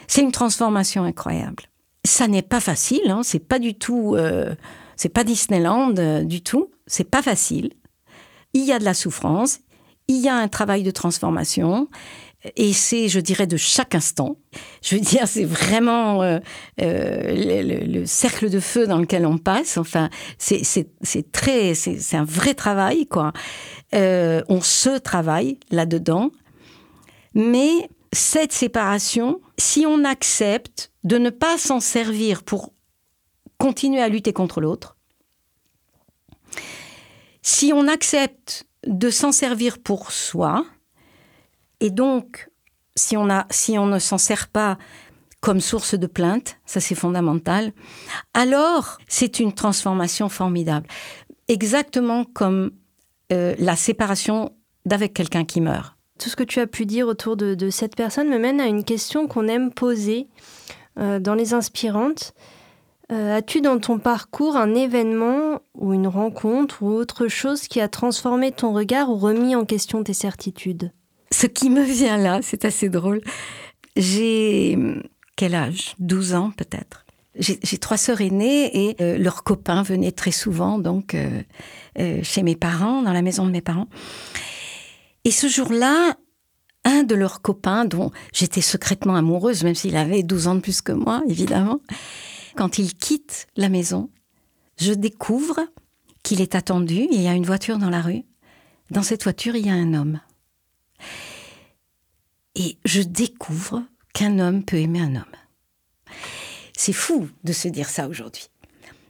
C'est une transformation incroyable. Ça n'est pas facile, hein, c'est pas du tout, euh, c'est pas Disneyland euh, du tout. C'est pas facile. Il y a de la souffrance, il y a un travail de transformation, et c'est, je dirais, de chaque instant. Je veux dire, c'est vraiment euh, euh, le, cercle de feu dans lequel on passe. Enfin, c'est très, c'est un vrai travail, quoi. Euh, on se travaille là-dedans. Mais cette séparation, si on accepte de ne pas s'en servir pour continuer à lutter contre l'autre, si on accepte de s'en servir pour soi, et donc, si on, ne s'en sert pas comme source de plainte, ça c'est fondamental, alors c'est une transformation formidable. Exactement comme euh, la séparation d'avec quelqu'un qui meurt. Tout ce que tu as pu dire autour de, cette personne me mène à une question qu'on aime poser euh, dans les inspirantes. Euh, as-tu dans ton parcours un événement ou une rencontre ou autre chose qui a transformé ton regard ou remis en question tes certitudes? Ce qui me vient là, c'est assez drôle. J'ai quel âge? 12 ans peut-être. j'ai trois sœurs aînées et euh, leurs copains venaient très souvent donc euh, euh, chez mes parents, dans la maison de mes parents. Et ce jour-là, un de leurs copains, dont j'étais secrètement amoureuse, même s'il avait 12 ans de plus que moi, évidemment, quand il quitte la maison, je découvre qu'il est attendu, il y a une voiture dans la rue. Dans cette voiture, il y a un homme. Et je découvre qu'un homme peut aimer un homme. C'est fou de se dire ça aujourd'hui.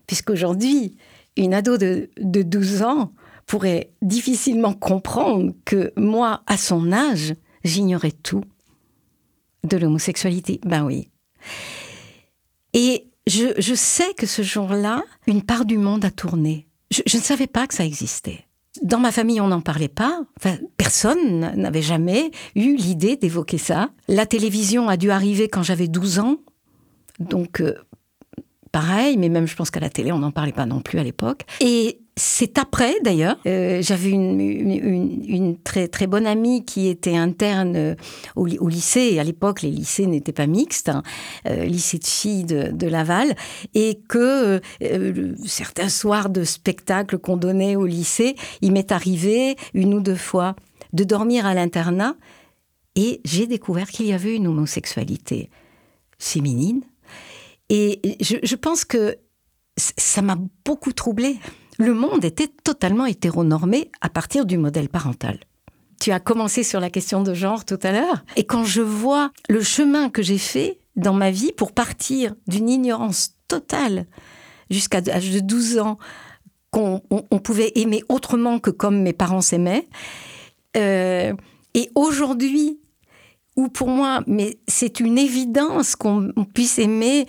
Puisqu'aujourd'hui, une ado de, 12 ans pourrait difficilement comprendre que moi, à son âge, j'ignorais tout de l'homosexualité. Ben oui. Et je, sais que ce jour-là, une part du monde a tourné. Je, je, ne savais pas que ça existait. Dans ma famille, on n'en parlait pas. Enfin, personne n'avait jamais eu l'idée d'évoquer ça. La télévision a dû arriver quand j'avais 12 ans. Donc, euh, pareil, mais même je pense qu'à la télé, on n'en parlait pas non plus à l'époque. Et c'est après, d'ailleurs, euh, j'avais une, très, très bonne amie qui était interne euh, au, lycée. À l'époque, les lycées n'étaient pas mixtes, hein, lycée de filles de, Laval, et que certains soirs de spectacle qu'on donnait au lycée, il m'est arrivé une ou deux fois de dormir à l'internat, et j'ai découvert qu'il y avait une homosexualité féminine et je, pense que ça m'a beaucoup troublée. Le monde était totalement hétéronormé à partir du modèle parental. Tu as commencé sur la question de genre tout à l'heure. Et quand je vois le chemin que j'ai fait dans ma vie pour partir d'une ignorance totale jusqu'à l'âge de 12 ans, qu'on pouvait aimer autrement que comme mes parents s'aimaient, euh, et aujourd'hui, où pour moi, mais c'est une évidence qu'on puisse aimer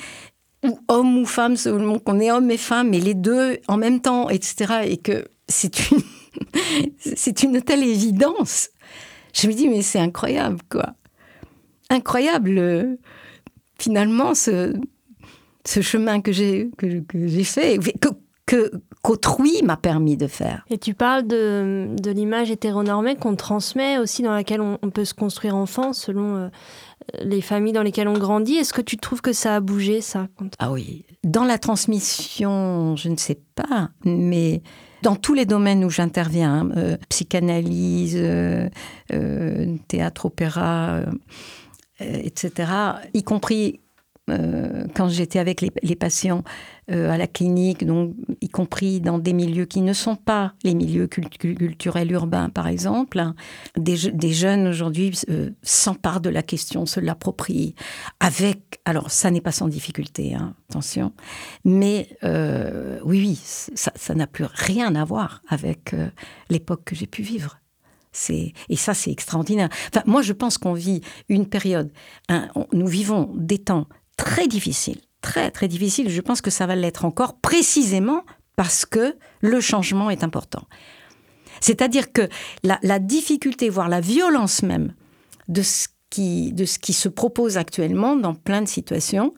ou homme ou femme, selon qu'on est homme et femme, mais les deux en même temps, etc. Et que c'est une, c'est une telle évidence. Je me dis, mais c'est incroyable, quoi. Incroyable, euh, finalement, ce, ce chemin que j'ai, que, j'ai fait, que, qu'autrui m'a permis de faire. Et tu parles de, de l'image hétéronormée qu'on transmet aussi, dans laquelle on, peut se construire enfant selon euh, les familles dans lesquelles on grandit. Est-ce que tu trouves que ça a bougé, ça Ah oui. Dans la transmission, je ne sais pas, mais dans tous les domaines où j'interviens, hein, euh, psychanalyse, euh, euh, théâtre, opéra, etc., y compris euh, quand j'étais avec les, patients euh, à la clinique, donc y compris dans des milieux qui ne sont pas les milieux culturels urbains, par exemple, hein, des, jeunes aujourd'hui euh, s'emparent de la question, se l'approprient avec. Alors, ça n'est pas sans difficulté, hein, attention, mais oui, oui, ça n'a plus rien à voir avec l'époque que j'ai pu vivre. Et ça, c'est extraordinaire. Enfin, moi, je pense qu'on vit une période, nous vivons des temps très difficile, très très difficile. Je pense que ça va l'être encore précisément parce que le changement est important. C'est-à-dire que la, difficulté, voire la violence même de ce qui, de ce qui se propose actuellement dans plein de situations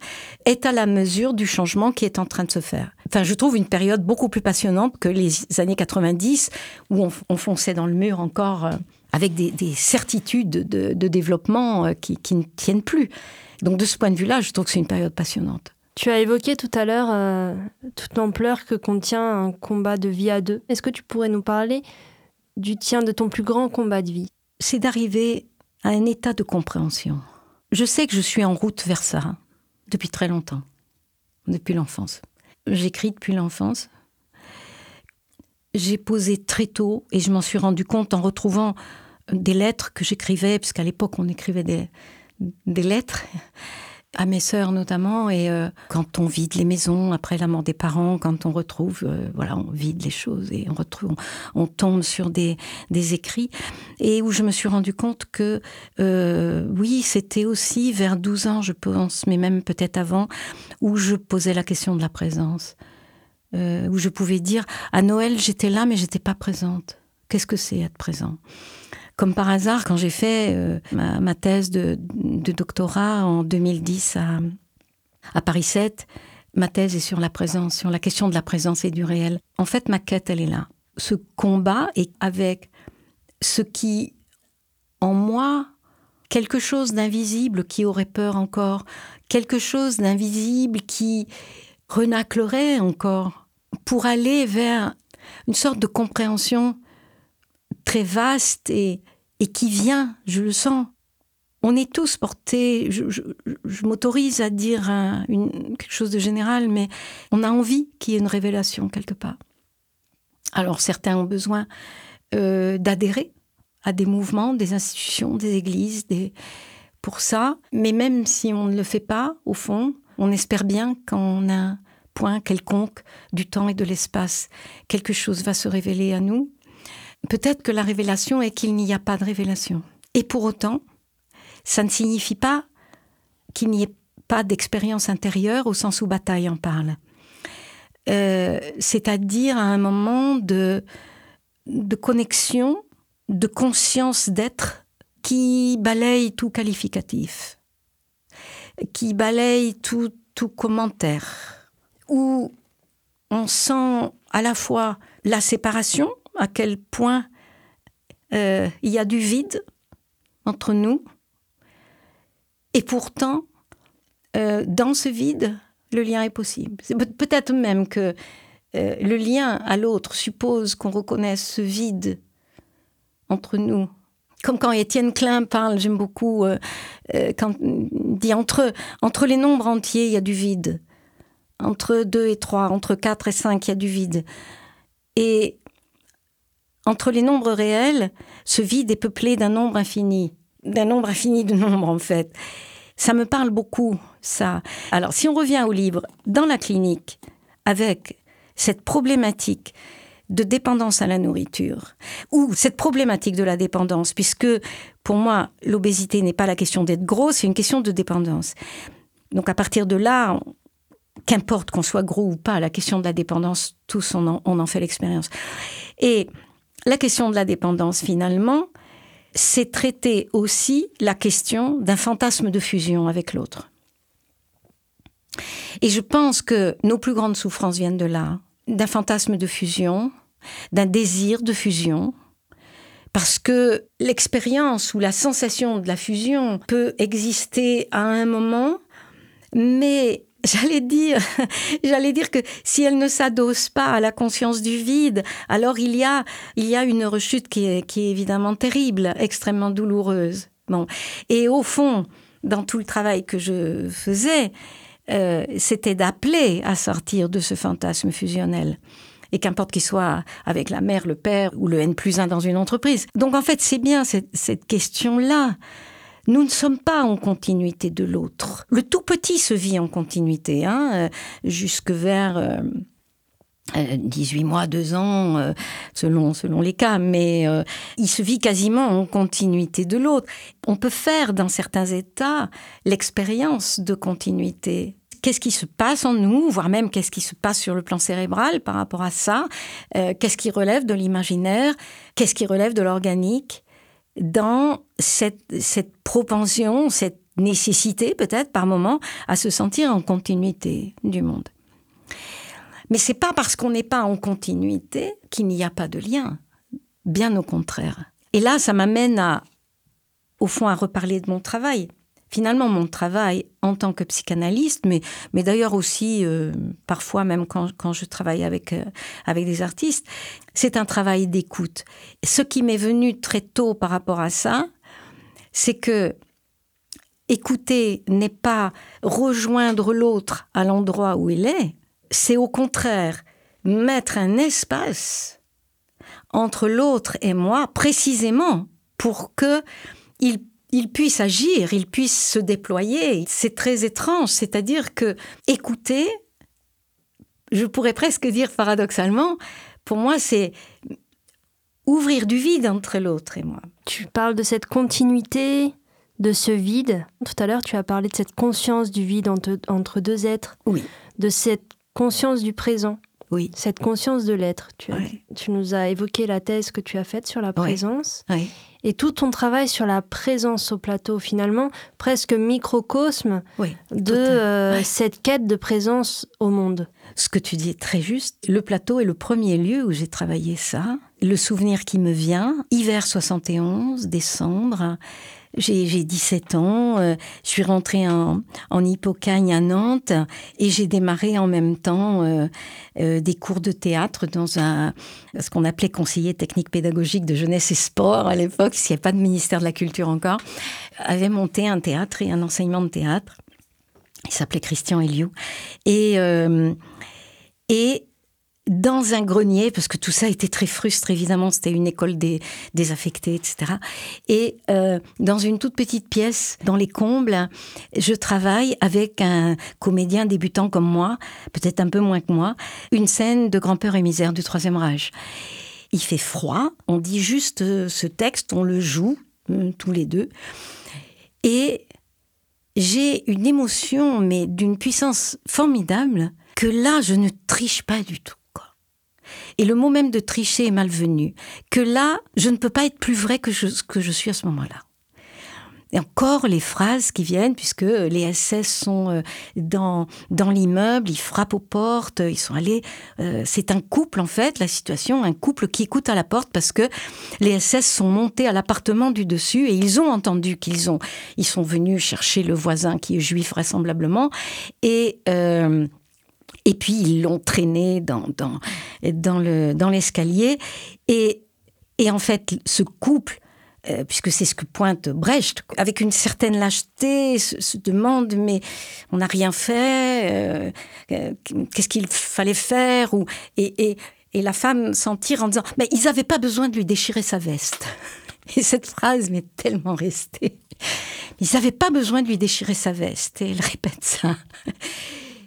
est à la mesure du changement qui est en train de se faire. Enfin, je trouve une période beaucoup plus passionnante que les années 90 où on, fonçait dans le mur encore euh, avec des, certitudes de, développement euh, qui, qui ne tiennent plus. Donc de ce point de vue-là, je trouve que c'est une période passionnante. Tu as évoqué tout à l'heure euh, toute l'ampleur que contient un combat de vie à deux. Est-ce que tu pourrais nous parler du tien, de ton plus grand combat de vie? C'est d'arriver à un état de compréhension. Je sais que je suis en route vers ça depuis très longtemps, depuis l'enfance. J'écris depuis l'enfance. J'ai posé très tôt et je m'en suis rendu compte en retrouvant des lettres que j'écrivais, puisqu'à l'époque on écrivait des, des lettres à mes sœurs notamment. Et euh, quand on vide les maisons après la mort des parents, quand on retrouve, euh, voilà, on vide les choses et on retrouve, on, tombe sur des, des, écrits. Et où je me suis rendu compte que, euh, oui, c'était aussi vers 12 ans, je pense, mais même peut-être avant, où je posais la question de la présence. où je pouvais dire, à Noël, j'étais là, mais j'étais pas présente. Qu'est-ce que c'est être présent? Comme par hasard, quand j'ai fait euh, ma, thèse de, doctorat en 2010 à, à Paris 7, ma thèse est sur la présence, sur la question de la présence et du réel. En fait, ma quête, elle est là. Ce combat est avec ce qui, en moi, quelque chose d'invisible qui aurait peur encore, quelque chose d'invisible qui renaclerait encore, pour aller vers une sorte de compréhension très vaste et, et qui vient, je le sens. On est tous portés, je, m'autorise à dire une, quelque chose de général, mais on a envie qu'il y ait une révélation quelque part. Alors certains ont besoin euh, d'adhérer à des mouvements, des institutions, des églises, pour ça. Mais même si on ne le fait pas, au fond, on espère bien qu'en un point quelconque du temps et de l'espace, quelque chose va se révéler à nous. Peut-être que la révélation est qu'il n'y a pas de révélation. Et pour autant, ça ne signifie pas qu'il n'y ait pas d'expérience intérieure au sens où Bataille en parle. Euh, c'est-à-dire à un moment de, de connexion de conscience d'être qui balaye tout qualificatif, qui balaye tout, tout commentaire, où on sent à la fois la séparation, à quel point euh, il y a du vide entre nous, et pourtant, euh, dans ce vide, le lien est possible. peut-être même que euh, le lien à l'autre suppose qu'on reconnaisse ce vide entre nous. Comme quand Étienne Klein parle, j'aime beaucoup, quand il dit entre, entre les nombres entiers, il y a du vide. Entre 2 et 3, entre 4 et 5, il y a du vide. Et entre les nombres réels, ce vide est peuplé d'un nombre infini, d'un nombre infini de nombres en fait. Ça me parle beaucoup, ça. Alors, si on revient au livre, dans la clinique, avec cette problématique de dépendance à la nourriture, ou cette problématique de la dépendance, puisque pour moi, l'obésité n'est pas la question d'être gros, c'est une question de dépendance. Donc à partir de là, qu'importe qu'on soit gros ou pas, la question de la dépendance, tous on en, on en fait l'expérience. Et la question de la dépendance, finalement, c'est traiter aussi la question d'un fantasme de fusion avec l'autre. Et je pense que nos plus grandes souffrances viennent de là, d'un fantasme de fusion, d'un désir de fusion, parce que l'expérience ou la sensation de la fusion peut exister à un moment, mais j'allais dire, j'allais dire que si elle ne s'adosse pas à la conscience du vide, alors il y a, il y a une rechute qui est, évidemment terrible, extrêmement douloureuse. Bon. Et au fond, dans tout le travail que je faisais, euh, c'était d'appeler à sortir de ce fantasme fusionnel et qu'importe qu'il soit avec la mère, le père ou le N plus 1 dans une entreprise. Donc en fait, c'est bien cette, question-là. Nous ne sommes pas en continuité de l'autre. Le tout petit se vit en continuité, hein, euh, jusque vers... 18 euh, mois, 2 ans, selon, selon les cas, mais il se vit quasiment en continuité de l'autre. On peut faire dans certains états l'expérience de continuité qu'est-ce qui se passe en nous, voire même qu'est-ce qui se passe sur le plan cérébral par rapport à ça, euh, qu'est-ce qui relève de l'imaginaire, qu'est-ce qui relève de l'organique, dans cette, cette propension, cette nécessité peut-être par moment à se sentir en continuité du monde. Mais c'est pas parce qu'on n'est pas en continuité qu'il n'y a pas de lien, bien au contraire. Et là, ça m'amène à, au fond, à reparler de mon travail finalement mon travail en tant que psychanalyste, mais, d'ailleurs aussi euh, parfois même quand, quand, je travaille avec, euh, avec des artistes, c'est un travail d'écoute. Ce qui m'est venu très tôt par rapport à ça, c'est que écouter n'est pas rejoindre l'autre à l'endroit où il est, c'est au contraire mettre un espace entre l'autre et moi précisément pour que il il puisse agir, il puisse se déployer. C'est très étrange, c'est-à-dire que écouter, je pourrais presque dire paradoxalement, pour moi, c'est ouvrir du vide entre l'autre et moi. Tu parles de cette continuité, de ce vide. Tout à l'heure, tu as parlé de cette conscience du vide entre, deux êtres. Oui. De cette conscience du présent. Oui. Cette conscience de l'être. Tu, tu, nous as évoqué la thèse que tu as faite sur la présence. Oui. Et tout ton travail sur la présence au plateau, finalement, presque microcosme de euh, cette quête de présence au monde. Ce que tu dis est très juste. Le plateau est le premier lieu où j'ai travaillé ça. Le souvenir qui me vient, hiver 71, décembre, j'ai 17 ans, euh, je suis rentrée en, en Hippocagne à Nantes et j'ai démarré en même temps euh, euh, des cours de théâtre dans un ce qu'on appelait conseiller technique pédagogique de jeunesse et sport à l'époque, s'il n'y avait pas de ministère de la Culture encore, avait monté un théâtre et un enseignement de théâtre. Il s'appelait Christian Eliou. Et, et dans un grenier, parce que tout ça était très frustre, évidemment, c'était une école des, désaffectée, etc. Et euh, dans une toute petite pièce, dans les combles, je travaille avec un comédien débutant comme moi, peut-être un peu moins que moi, une scène de grand-peur et misère du Troisième Reich. Il fait froid, on dit juste euh, ce texte, on le joue, euh, tous les deux. Et j'ai une émotion, mais d'une puissance formidable, que là, je ne triche pas du tout. Et le mot même de tricher est malvenu. Que là, je ne peux pas être plus vrai que je, que je suis à ce moment-là. Et encore les phrases qui viennent, puisque les SS sont euh, dans, dans l'immeuble, ils frappent aux portes, ils sont allés. Euh, c'est un couple, en fait, la situation, un couple qui écoute à la porte parce que les SS sont montés à l'appartement du dessus et ils ont entendu qu'ils ont. Ils sont venus chercher le voisin qui est juif, vraisemblablement. Et. Euh, et puis ils l'ont traîné dans, dans, dans, le, dans l'escalier. Et, et en fait, ce couple, euh, puisque c'est ce que pointe Brecht, avec une certaine lâcheté, se, demande mais on n'a rien fait, euh, qu'est-ce qu'il fallait faire ou, et, et, et la femme s'en tire en disant mais ils n'avaient pas besoin de lui déchirer sa veste. Et cette phrase m'est tellement restée. Ils n'avaient pas besoin de lui déchirer sa veste. Et elle répète ça.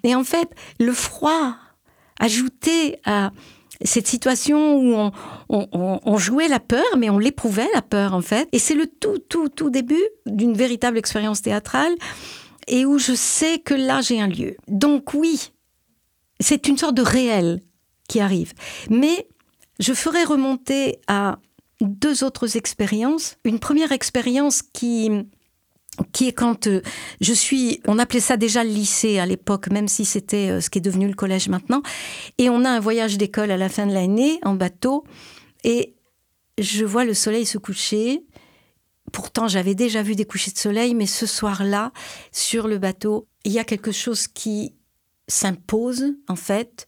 Et en fait, le froid, ajouté à cette situation où on, jouait la peur, mais on l'éprouvait, la peur, en fait. Et c'est le tout, tout, tout début d'une véritable expérience théâtrale et où je sais que là, j'ai un lieu. Donc oui, c'est une sorte de réel qui arrive. Mais je ferai remonter à deux autres expériences. Une première expérience qui qui est quand euh, je suis, on appelait ça déjà le lycée à l'époque, même si c'était euh, ce qui est devenu le collège maintenant, et on a un voyage d'école à la fin de l'année en bateau, et je vois le soleil se coucher. Pourtant, j'avais déjà vu des couchers de soleil, mais ce soir-là, sur le bateau, il y a quelque chose qui s'impose, en fait,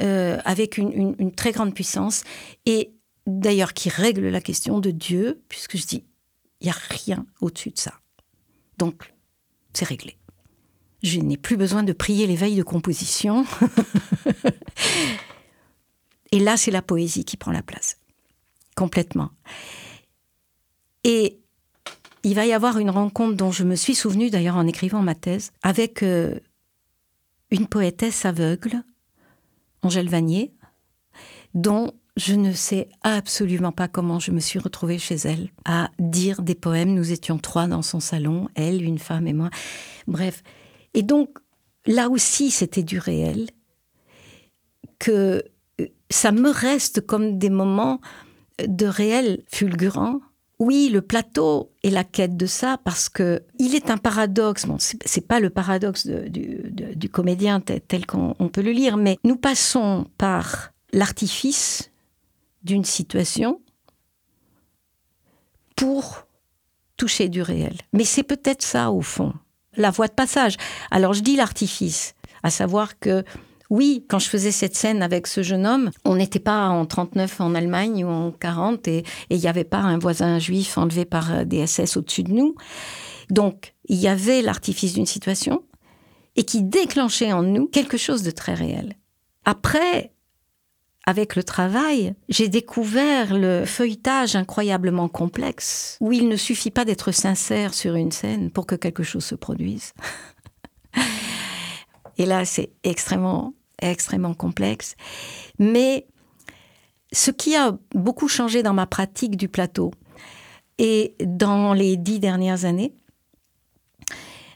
euh, avec une, une très grande puissance, et d'ailleurs qui règle la question de Dieu, puisque je dis, il n'y a rien au-dessus de ça. Donc, c'est réglé. Je n'ai plus besoin de prier les veilles de composition. Et là, c'est la poésie qui prend la place. Complètement. Et il va y avoir une rencontre dont je me suis souvenue d'ailleurs en écrivant ma thèse avec euh, une poétesse aveugle, Angèle Vanier, dont je ne sais absolument pas comment je me suis retrouvée chez elle à dire des poèmes. Nous étions trois dans son salon, elle, une femme et moi. Bref. Et donc, là aussi, c'était du réel. Que euh, ça me reste comme des moments de réel fulgurant. Oui, le plateau est la quête de ça parce que il est un paradoxe. Bon, c'est pas le paradoxe du, comédien tel qu'on peut le lire, mais nous passons par l'artifice d'une situation pour toucher du réel. Mais c'est peut-être ça, au fond, la voie de passage. Alors je dis l'artifice, à savoir que oui, quand je faisais cette scène avec ce jeune homme, on n'était pas en 39 en Allemagne ou en 40 et il n'y avait pas un voisin juif enlevé par euh, des SS au-dessus de nous. Donc, il y avait l'artifice d'une situation et qui déclenchait en nous quelque chose de très réel. Après, avec le travail, j'ai découvert le feuilletage incroyablement complexe, où il ne suffit pas d'être sincère sur une scène pour que quelque chose se produise. Et là, c'est extrêmement, extrêmement complexe. Mais ce qui a beaucoup changé dans ma pratique du plateau et dans les dix dernières années,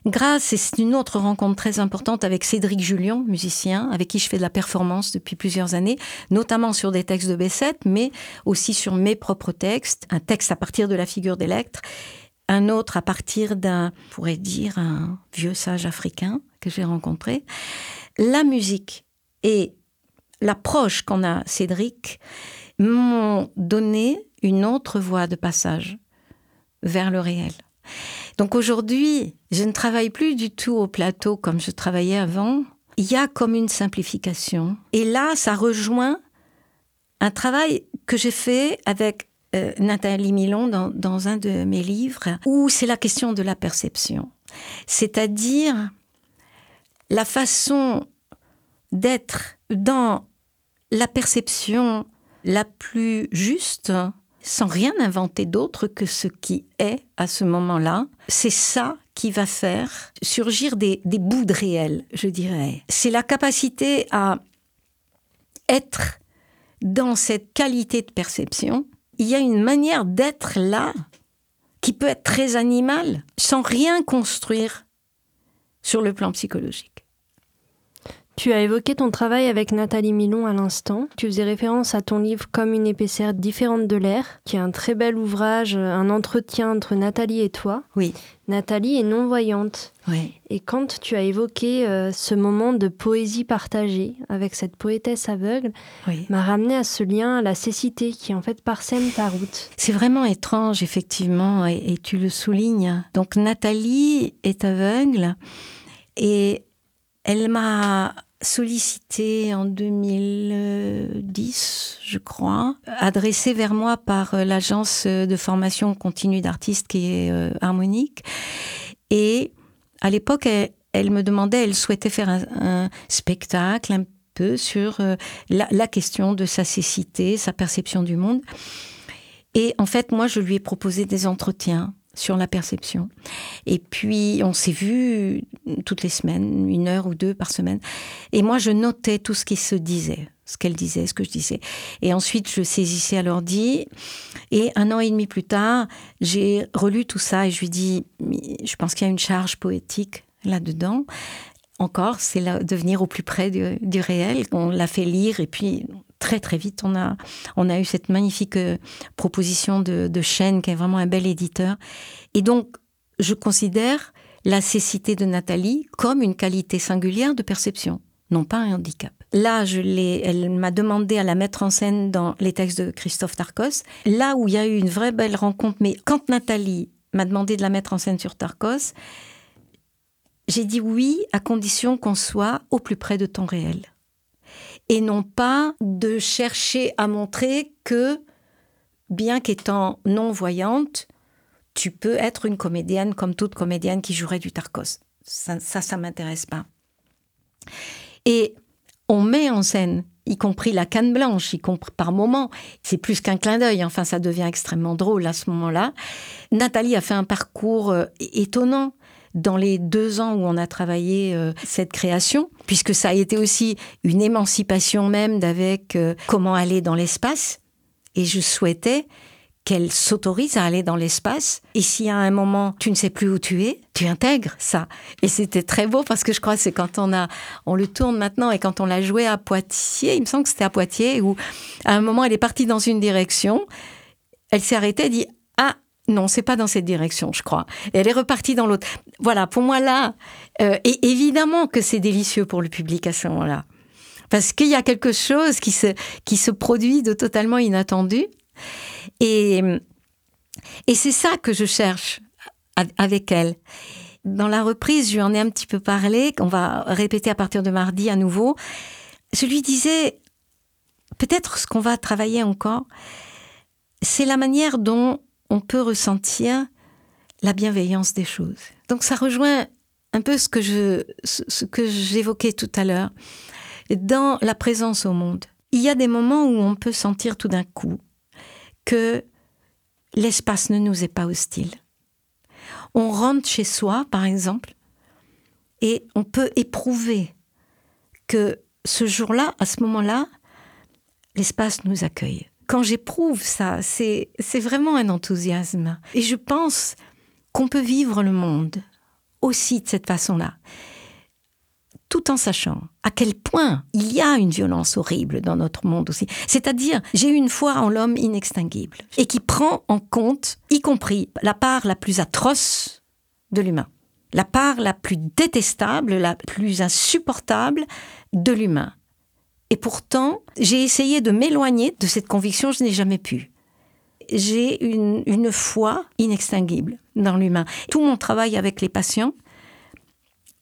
grâce, et c'est une autre rencontre très importante avec Cédric Julien, musicien, avec qui je fais de la performance depuis plusieurs années, notamment sur des textes de B7, mais aussi sur mes propres textes, un texte à partir de la figure d'Electre, un autre à partir d'un, pourrait dire, un vieux sage africain que j'ai rencontré. La musique et l'approche qu'on a, Cédric, m'ont donné une autre voie de passage vers le réel. Donc aujourd'hui, je ne travaille plus du tout au plateau comme je travaillais avant. Il y a comme une simplification. Et là, ça rejoint un travail que j'ai fait avec euh, Nathalie Milon dans, dans un de mes livres, où c'est la question de la perception. C'est-à-dire la façon d'être dans la perception la plus juste, sans rien inventer d'autre que ce qui est à ce moment-là. C'est ça qui va faire surgir des, bouts de réel, je dirais. C'est la capacité à être dans cette qualité de perception. Il y a une manière d'être là qui peut être très animale, sans rien construire sur le plan psychologique. Tu as évoqué ton travail avec Nathalie Milon à l'instant. Tu faisais référence à ton livre Comme une épaisseur différente de l'air, qui est un très bel ouvrage, un entretien entre Nathalie et toi. Oui. Nathalie est non-voyante. Oui. Et quand tu as évoqué euh, ce moment de poésie partagée avec cette poétesse aveugle, m'a ramené à ce lien, à la cécité qui en fait parsème ta route. C'est vraiment étrange, effectivement, et, et tu le soulignes. Donc Nathalie est aveugle et elle m'a sollicité en 2010, je crois, adressée vers moi par euh, l'agence de formation continue d'artistes qui est euh, Harmonique. Et à l'époque, elle, me demandait, elle souhaitait faire un, spectacle un peu sur euh, la, question de sa cécité, sa perception du monde. Et en fait, moi, je lui ai proposé des entretiens sur la perception. Et puis, on s'est vu toutes les semaines, une heure ou deux par semaine. Et moi, je notais tout ce qui se disait, ce qu'elle disait, ce que je disais. Et ensuite, je saisissais à l'ordi. Et un an et demi plus tard, j'ai relu tout ça et je lui dis, je pense qu'il y a une charge poétique là-dedans. Encore, c'est de venir au plus près du, du réel. On l'a fait lire et puis très très vite, on a, on a eu cette magnifique euh, proposition de, de Chêne, qui est vraiment un bel éditeur. Et donc, je considère la cécité de Nathalie comme une qualité singulière de perception, non pas un handicap. Là, je elle m'a demandé à la mettre en scène dans les textes de Christophe Tarkos. Là où il y a eu une vraie belle rencontre, mais quand Nathalie m'a demandé de la mettre en scène sur Tarkos, j'ai dit oui à condition qu'on soit au plus près de ton réel et non pas de chercher à montrer que, bien qu'étant non-voyante, tu peux être une comédienne comme toute comédienne qui jouerait du Tarkos. Ça, ça, ça m'intéresse pas. Et on met en scène, y compris la canne blanche, y compris par moment. C'est plus qu'un clin d'œil. Enfin, ça devient extrêmement drôle à ce moment-là. Nathalie a fait un parcours euh, étonnant dans les deux ans où on a travaillé euh, cette création, puisque ça a été aussi une émancipation même d'avec euh, comment aller dans l'espace. Et je souhaitais qu'elle s'autorise à aller dans l'espace. Et si à un moment tu ne sais plus où tu es, tu intègres ça. Et c'était très beau parce que je crois que c'est quand on a, on le tourne maintenant et quand on l'a joué à Poitiers, il me semble que c'était à Poitiers où à un moment elle est partie dans une direction, elle s'est arrêtée et dit non, c'est pas dans cette direction, je crois. Elle est repartie dans l'autre. Voilà, pour moi là, euh, et évidemment que c'est délicieux pour le public à ce moment-là, parce qu'il y a quelque chose qui se qui se produit de totalement inattendu, et et c'est ça que je cherche avec elle. Dans la reprise, je lui en ai un petit peu parlé, qu'on va répéter à partir de mardi à nouveau. Je lui disais, peut-être ce qu'on va travailler encore, c'est la manière dont on peut ressentir la bienveillance des choses. Donc ça rejoint un peu ce que je, ce que j'évoquais tout à l'heure. Dans la présence au monde, il y a des moments où on peut sentir tout d'un coup que l'espace ne nous est pas hostile. On rentre chez soi, par exemple, et on peut éprouver que ce jour-là, à ce moment-là, l'espace nous accueille quand j'éprouve ça, c'est vraiment un enthousiasme. Et je pense qu'on peut vivre le monde aussi de cette façon-là tout en sachant à quel point il y a une violence horrible dans notre monde aussi. C'est-à-dire, j'ai une foi en l'homme inextinguible et qui prend en compte, y compris la part la plus atroce de l'humain, la part la plus détestable, la plus insupportable de l'humain. Et pourtant, j'ai essayé de m'éloigner de cette conviction, je n'ai jamais pu. J'ai une, une foi inextinguible dans l'humain. Tout mon travail avec les patients,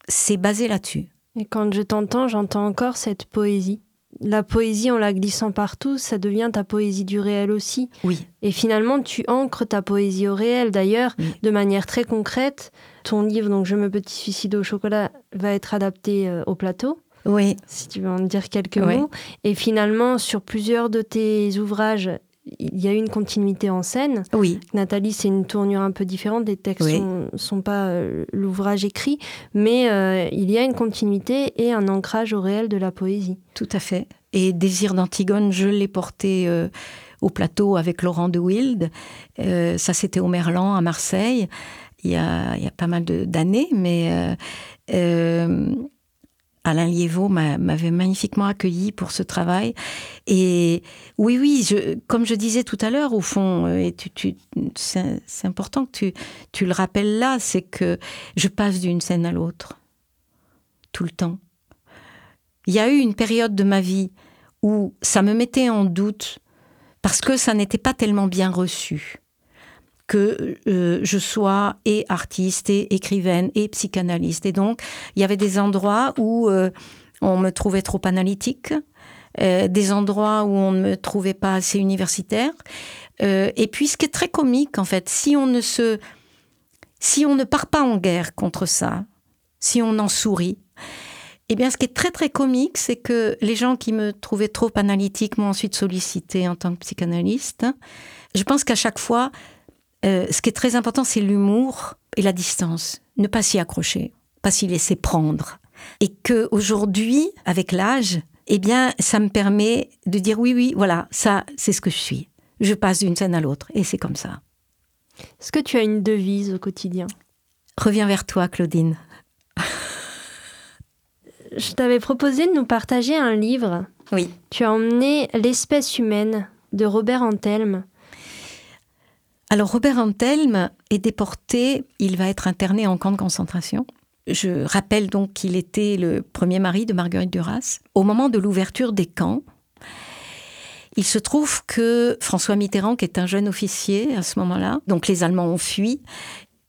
c'est basé là-dessus. Et quand je t'entends, j'entends encore cette poésie. La poésie, en la glissant partout, ça devient ta poésie du réel aussi. Oui. Et finalement, tu ancres ta poésie au réel. D'ailleurs, de manière très concrète, ton livre, donc Je me petit suicide au chocolat, va être adapté euh, au plateau. Oui. Si tu veux en dire quelques mots. Et finalement, sur plusieurs de tes ouvrages, il y a une continuité en scène. Oui. Nathalie, c'est une tournure un peu différente. Les textes ne sont, pas euh, l'ouvrage écrit, mais euh, il y a une continuité et un ancrage au réel de la poésie. Tout à fait. Et Désir d'Antigone, je l'ai porté euh, au plateau avec Laurent de Wild. ça, c'était au Merlan à Marseille. Il y a, il y a pas mal d'années, mais Alain Liévaux m'avait magnifiquement accueilli pour ce travail. Et oui, oui, comme je disais tout à l'heure, au fond, euh, et tu, c'est important que tu, tu le rappelles là, c'est que je passe d'une scène à l'autre, tout le temps. Il y a eu une période de ma vie où ça me mettait en doute parce que ça n'était pas tellement bien reçu que euh, je sois et artiste et écrivaine et psychanalyste. Et donc, il y avait des endroits où euh, on me trouvait trop analytique, euh, des endroits où on ne me trouvait pas assez universitaire. et puis, ce qui est très comique, en fait, si on ne se, si on ne part pas en guerre contre ça, si on en sourit, eh bien, ce qui est très très comique, c'est que les gens qui me trouvaient trop analytique m'ont ensuite sollicité en tant que psychanalyste. Je pense qu'à chaque fois, euh, ce qui est très important, c'est l'humour et la distance. Ne pas s'y accrocher, pas s'y laisser prendre. Et que aujourd'hui, avec l'âge, eh bien, ça me permet de dire oui, oui, voilà, ça, c'est ce que je suis. Je passe d'une scène à l'autre, et c'est comme ça. Est-ce que tu as une devise au quotidien? Reviens vers toi, Claudine. je t'avais proposé de nous partager un livre. Oui. Tu as emmené L'espèce humaine de Robert Antelme. Alors Robert Antelme est déporté, il va être interné en camp de concentration. Je rappelle donc qu'il était le premier mari de Marguerite Duras. Au moment de l'ouverture des camps, il se trouve que François Mitterrand, qui est un jeune officier à ce moment-là, donc les Allemands ont fui,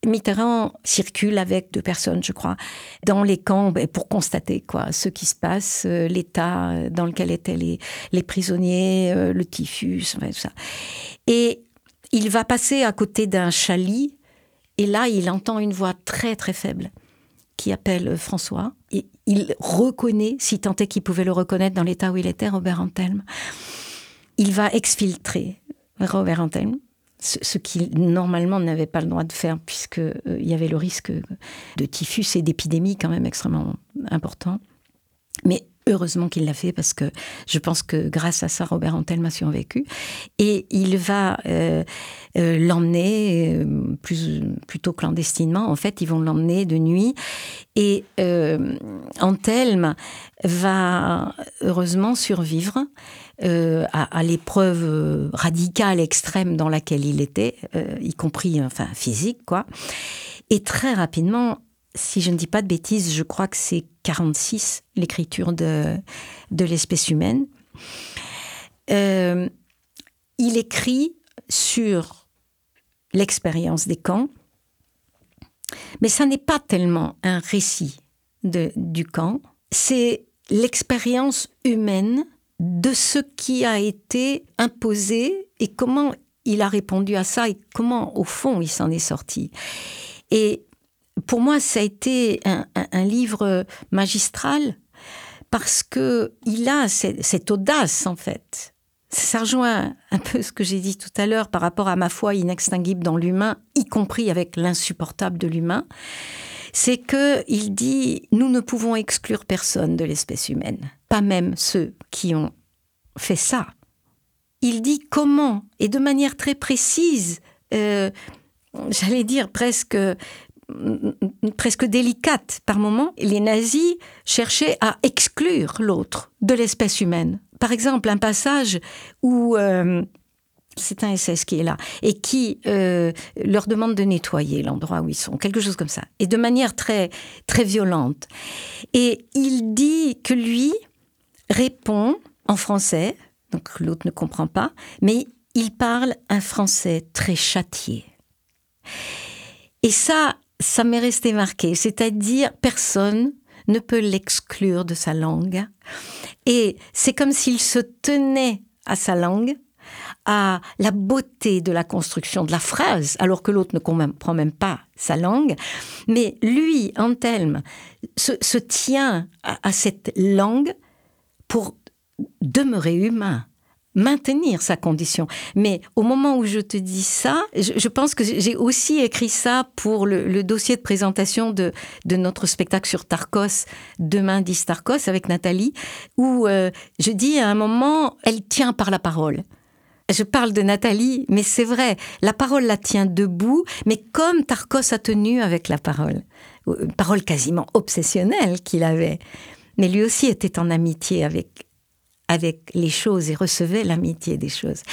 Mitterrand circule avec deux personnes, je crois, dans les camps ben, pour constater quoi, ce qui se passe, euh, l'état dans lequel étaient les, les prisonniers, euh, le typhus, tout ça. Et il va passer à côté d'un chalit et là, il entend une voix très très faible qui appelle François. Et il reconnaît, si tant est qu'il pouvait le reconnaître dans l'état où il était, Robert Antelme. Il va exfiltrer Robert Antelme, ce, qu'il normalement n'avait pas le droit de faire puisqu'il euh, y avait le risque de typhus et d'épidémie quand même extrêmement important. Mais Heureusement qu'il l'a fait parce que je pense que grâce à ça, Robert Antelme a survécu. Et il va euh, euh, l'emmener euh, plus, plutôt clandestinement. En fait, ils vont l'emmener de nuit. Et Antelme va heureusement survivre à, à l'épreuve radicale, extrême dans laquelle il était, y compris enfin physique, quoi. Et très rapidement, si je ne dis pas de bêtises, je crois que c'est 46, l'écriture de, de l'espèce humaine. Euh, il écrit sur l'expérience des camps, mais ça n'est pas tellement un récit de, du camp, c'est l'expérience humaine de ce qui a été imposé et comment il a répondu à ça et comment, au fond, il s'en est sorti. Et pour moi, ça a été un, livre magistral parce que il a cette, audace en fait. Ça rejoint un peu ce que j'ai dit tout à l'heure par rapport à ma foi inextinguible dans l'humain, y compris avec l'insupportable de l'humain. C'est que il dit nous ne pouvons exclure personne de l'espèce humaine, pas même ceux qui ont fait ça. Il dit comment et de manière très précise, euh, j'allais dire presque presque délicate par moments. Les nazis cherchaient à exclure l'autre de l'espèce humaine. Par exemple, un passage où euh, c'est un SS qui est là et qui euh, leur demande de nettoyer l'endroit où ils sont, quelque chose comme ça, et de manière très très violente. Et il dit que lui répond en français, donc l'autre ne comprend pas, mais il parle un français très châtié. Et ça, ça m'est resté marqué, c'est-à-dire personne ne peut l'exclure de sa langue. Et c'est comme s'il se tenait à sa langue, à la beauté de la construction de la phrase, alors que l'autre ne comprend même pas sa langue. Mais lui, Antelme, se, se tient à cette langue pour demeurer humain maintenir sa condition. Mais au moment où je te dis ça, je, pense que j'ai aussi écrit ça pour le, dossier de présentation de, de, notre spectacle sur Tarkos, Demain dit Tarkos, avec Nathalie, où euh, je dis à un moment, elle tient par la parole. Je parle de Nathalie, mais c'est vrai, la parole la tient debout, mais comme Tarkos a tenu avec la parole, une parole quasiment obsessionnelle qu'il avait. Mais lui aussi était en amitié avec, avec les choses et recevait l'amitié des choses.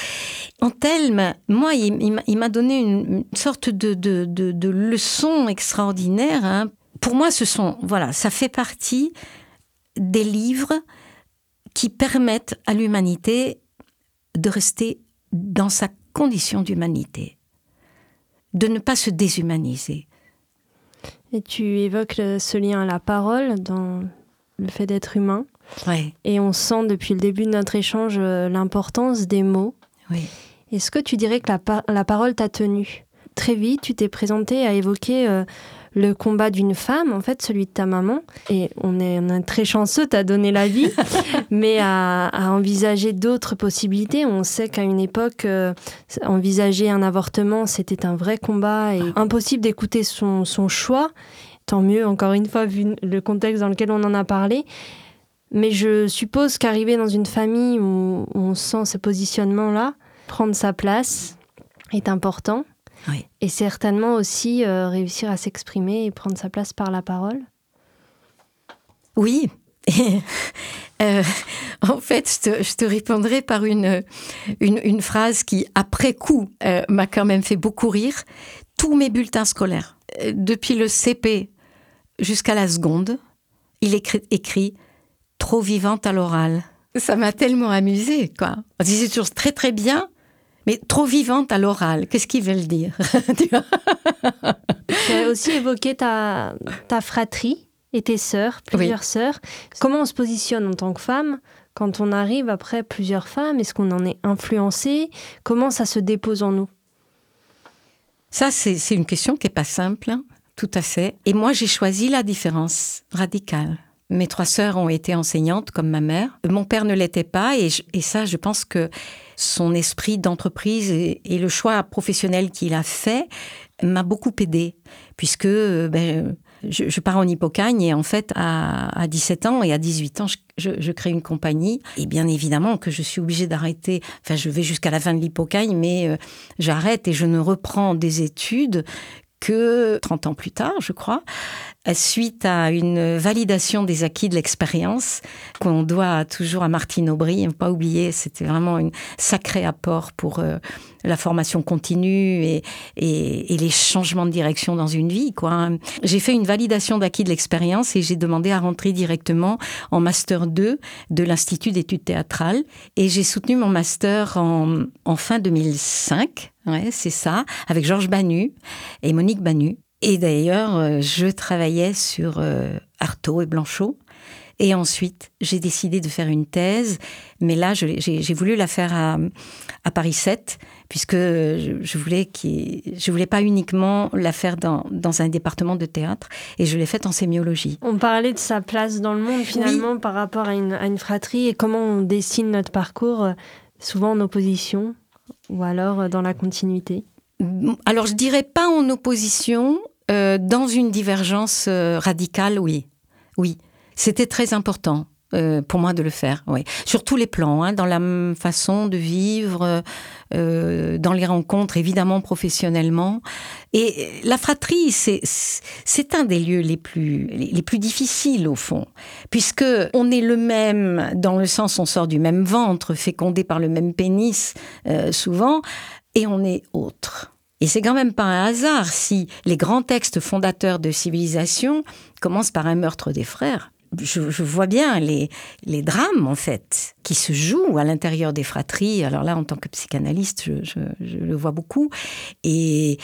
Antelme, moi, il, m'a donné une, sorte de, de, leçon extraordinaire. Hein. Pour moi, ce sont, voilà, ça fait partie des livres qui permettent à l'humanité de rester dans sa condition d'humanité, de ne pas se déshumaniser. Et tu évoques ce lien à la parole dans le fait d'être humain. Et on sent depuis le début de notre échange euh, l'importance des mots. Est-ce que tu dirais que la, parole t'a tenu? Très vite, tu t'es présenté à évoquer euh, le combat d'une femme, en fait, celui de ta maman. Et on est, très chanceux, t'as donné la vie, mais à, envisager d'autres possibilités. On sait qu'à une époque, euh, envisager un avortement, c'était un vrai combat et impossible d'écouter son, son choix. Tant mieux, encore une fois, vu le contexte dans lequel on en a parlé. Mais je suppose qu'arriver dans une famille où on sent ce positionnement-là, prendre sa place est important. Et certainement aussi euh, réussir à s'exprimer et prendre sa place par la parole. Oui. Euh, en fait, je te, répondrai par une, une, phrase qui, après coup, euh, m'a quand même fait beaucoup rire. Tous mes bulletins scolaires, depuis le CP jusqu'à la seconde, il écrit trop vivante à l'oral. Ça m'a tellement amusé, quoi. On disait toujours très très bien, mais trop vivante à l'oral. Qu'est-ce qu'ils veulent dire Tu as aussi évoqué ta, ta fratrie et tes sœurs, plusieurs sœurs. Comment on se positionne en tant que femme quand on arrive après plusieurs femmes? Est-ce qu'on en est influencé? Comment ça se dépose en nous? Ça, c'est une question qui n'est pas simple, hein, tout à fait. Et moi, j'ai choisi la différence radicale. Mes trois sœurs ont été enseignantes comme ma mère. Mon père ne l'était pas et, ça, je pense que son esprit d'entreprise et, le choix professionnel qu'il a fait m'a beaucoup aidé puisque ben, je, pars en Hippocagne et en fait à, 17 ans et à 18 ans je, crée une compagnie et bien évidemment que je suis obligée d'arrêter enfin je vais jusqu'à la fin de l'Hippocagne mais euh, j'arrête et je ne reprends des études que 30 ans plus tard, je crois, suite à une validation des acquis de l'expérience qu'on doit toujours à Martine Aubry. Ne pas oublier, c'était vraiment un sacré apport pour euh, la formation continue et, les changements de direction dans une vie. Quoi. J'ai fait une validation d'acquis de l'expérience et j'ai demandé à rentrer directement en master 2 de l'Institut d'études théâtrales et j'ai soutenu mon master en, en fin 2005. Ouais, c'est ça, avec Georges Banu et Monique Banu. Et d'ailleurs, euh, je travaillais sur euh, Artaud et Blanchot. Et ensuite, j'ai décidé de faire une thèse, mais là, j'ai voulu la faire à, à, Paris 7, puisque je, voulais je voulais pas uniquement la faire dans, dans, un département de théâtre, et je l'ai faite en sémiologie. On parlait de sa place dans le monde, finalement, par rapport à une, à une, fratrie, et comment on dessine notre parcours, euh, souvent en opposition, ou alors dans la continuité? Alors je dirais pas en opposition, euh, dans une divergence euh, radicale, oui. Oui, c'était très important. euh, pour moi de le faire, oui. Sur tous les plans, hein, dans la façon de vivre, euh, dans les rencontres, évidemment professionnellement. Et la fratrie, c'est un des lieux les plus les plus difficiles au fond, puisque on est le même dans le sens on sort du même ventre, fécondé par le même pénis euh, souvent, et on est autre. Et c'est quand même pas un hasard si les grands textes fondateurs de civilisation commencent par un meurtre des frères je, vois bien les, les drames, en fait, qui se jouent à l'intérieur des fratries. Alors là, en tant que psychanalyste, je, le vois beaucoup. Et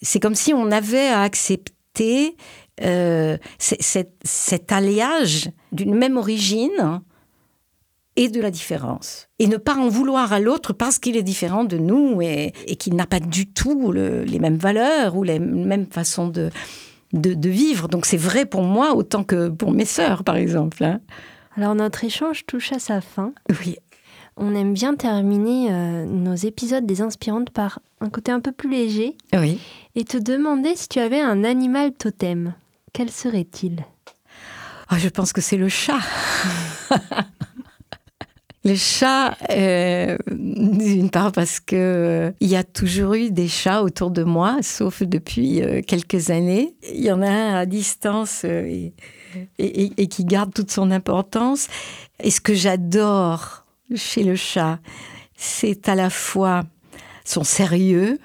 c'est comme si on avait à accepter euh, cet, alliage d'une même origine et de la différence. Et ne pas en vouloir à l'autre parce qu'il est différent de nous et, qu'il n'a pas du tout les mêmes valeurs ou les mêmes façons de, de, vivre. Donc c'est vrai pour moi autant que pour mes sœurs, par exemple. Hein. Alors notre échange touche à sa fin. Oui. On aime bien terminer euh, nos épisodes des inspirantes par un côté un peu plus léger. Oui. Et te demander si tu avais un animal totem. Quel serait-il? Oh, Je pense que c'est le chat. Le chat, euh, d'une part parce que euh, il y a toujours eu des chats autour de moi, sauf depuis euh, quelques années. Il y en a un à distance et, qui garde toute son importance. Et ce que j'adore chez le chat, c'est à la fois son sérieux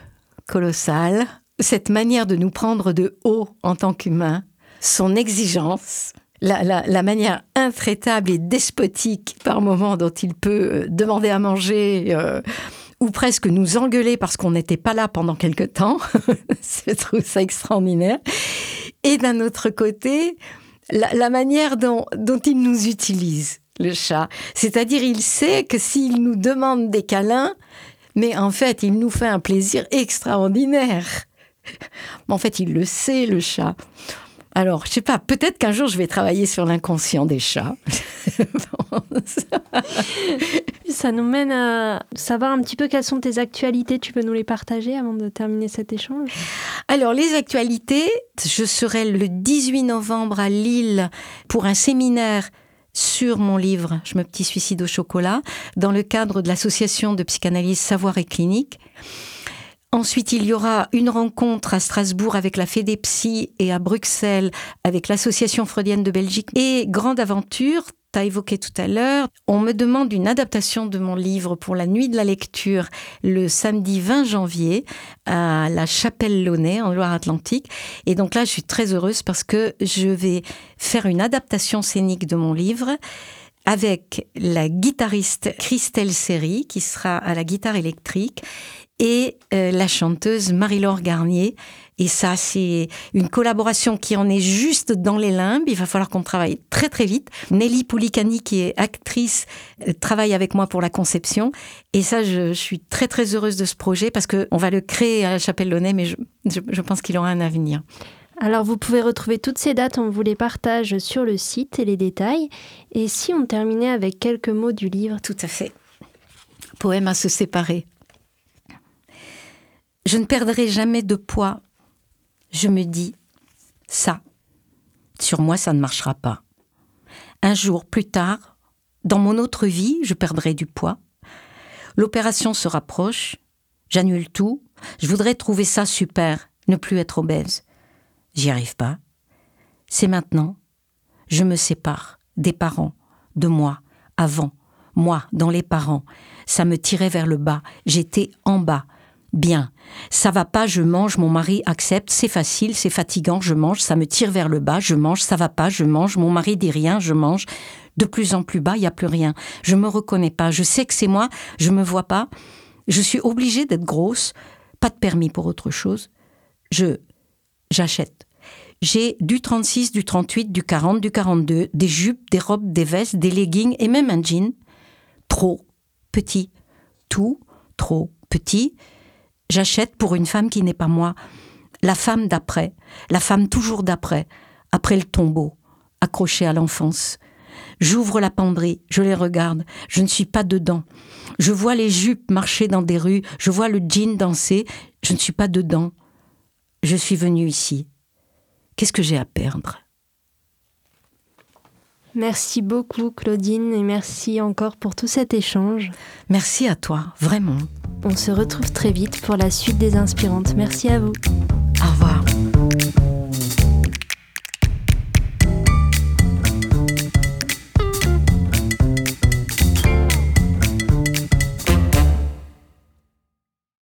colossal, cette manière de nous prendre de haut en tant qu'humains, son exigence, la, manière intraitable et despotique par moment dont il peut euh, demander à manger euh, ou presque nous engueuler parce qu'on n'était pas là pendant quelque temps. Je trouve ça extraordinaire. Et d'un autre côté, la, manière dont, dont il nous utilise, le chat. C'est-à-dire, il sait que s'il nous demande des câlins, mais en fait, il nous fait un plaisir extraordinaire. En fait, il le sait, le chat. Alors, je sais pas, peut-être qu'un jour je vais travailler sur l'inconscient des chats. Ça nous mène à savoir un petit peu quelles sont tes actualités. Tu peux nous les partager avant de terminer cet échange? Alors, les actualités, je serai le 18 novembre à Lille pour un séminaire sur mon livre Je me petit suicide au chocolat dans le cadre de l'association de psychanalyse Savoir et Clinique. Ensuite, il y aura une rencontre à Strasbourg avec la Fédépsy et à Bruxelles avec l'Association freudienne de Belgique. Et grande aventure, tu as évoqué tout à l'heure, on me demande une adaptation de mon livre pour la nuit de la lecture le samedi 20 janvier à la Chapelle Launay en Loire-Atlantique. Et donc là, je suis très heureuse parce que je vais faire une adaptation scénique de mon livre avec la guitariste Christelle Serry, qui sera à la guitare électrique, et euh, la chanteuse Marie-Laure Garnier. Et ça, c'est une collaboration qui en est juste dans les limbes. Il va falloir qu'on travaille très très vite. Nelly Poulicani, qui est actrice, euh, travaille avec moi pour la conception. Et ça, je, suis très très heureuse de ce projet parce qu'on va le créer à la Chapelle Launay, mais je, je pense qu'il aura un avenir. Alors vous pouvez retrouver toutes ces dates, on vous les partage sur le site et les détails. Et si on terminait avec quelques mots du livre? Tout à fait. Poème à se séparer. Je ne perdrai jamais de poids. Je me dis, ça, sur moi, ça ne marchera pas. Un jour plus tard, dans mon autre vie, je perdrai du poids. L'opération se rapproche. J'annule tout. Je voudrais trouver ça super, ne plus être obèse. J'y arrive pas. C'est maintenant. Je me sépare des parents, de moi, avant, moi, dans les parents. Ça me tirait vers le bas. J'étais en bas. Bien. Ça va pas, je mange, mon mari accepte, c'est facile, c'est fatigant, je mange, ça me tire vers le bas, je mange, ça va pas, je mange, mon mari dit rien, je mange. De plus en plus bas, il y a plus rien. Je me reconnais pas, je sais que c'est moi, je me vois pas. Je suis obligée d'être grosse, pas de permis pour autre chose. Je j'achète. J'ai du 36, du 38, du 40, du 42, des jupes, des robes, des vestes, des leggings et même un jean. Trop petit. Tout trop petit J'achète pour une femme qui n'est pas moi, la femme d'après, la femme toujours d'après, après le tombeau, accrochée à l'enfance. J'ouvre la penderie, je les regarde, je ne suis pas dedans. Je vois les jupes marcher dans des rues, je vois le jean danser, je ne suis pas dedans. Je suis venue ici. Qu'est-ce que j'ai à perdre? Merci beaucoup Claudine et merci encore pour tout cet échange. Merci à toi, vraiment. On se retrouve très vite pour la suite des inspirantes. Merci à vous. Au revoir.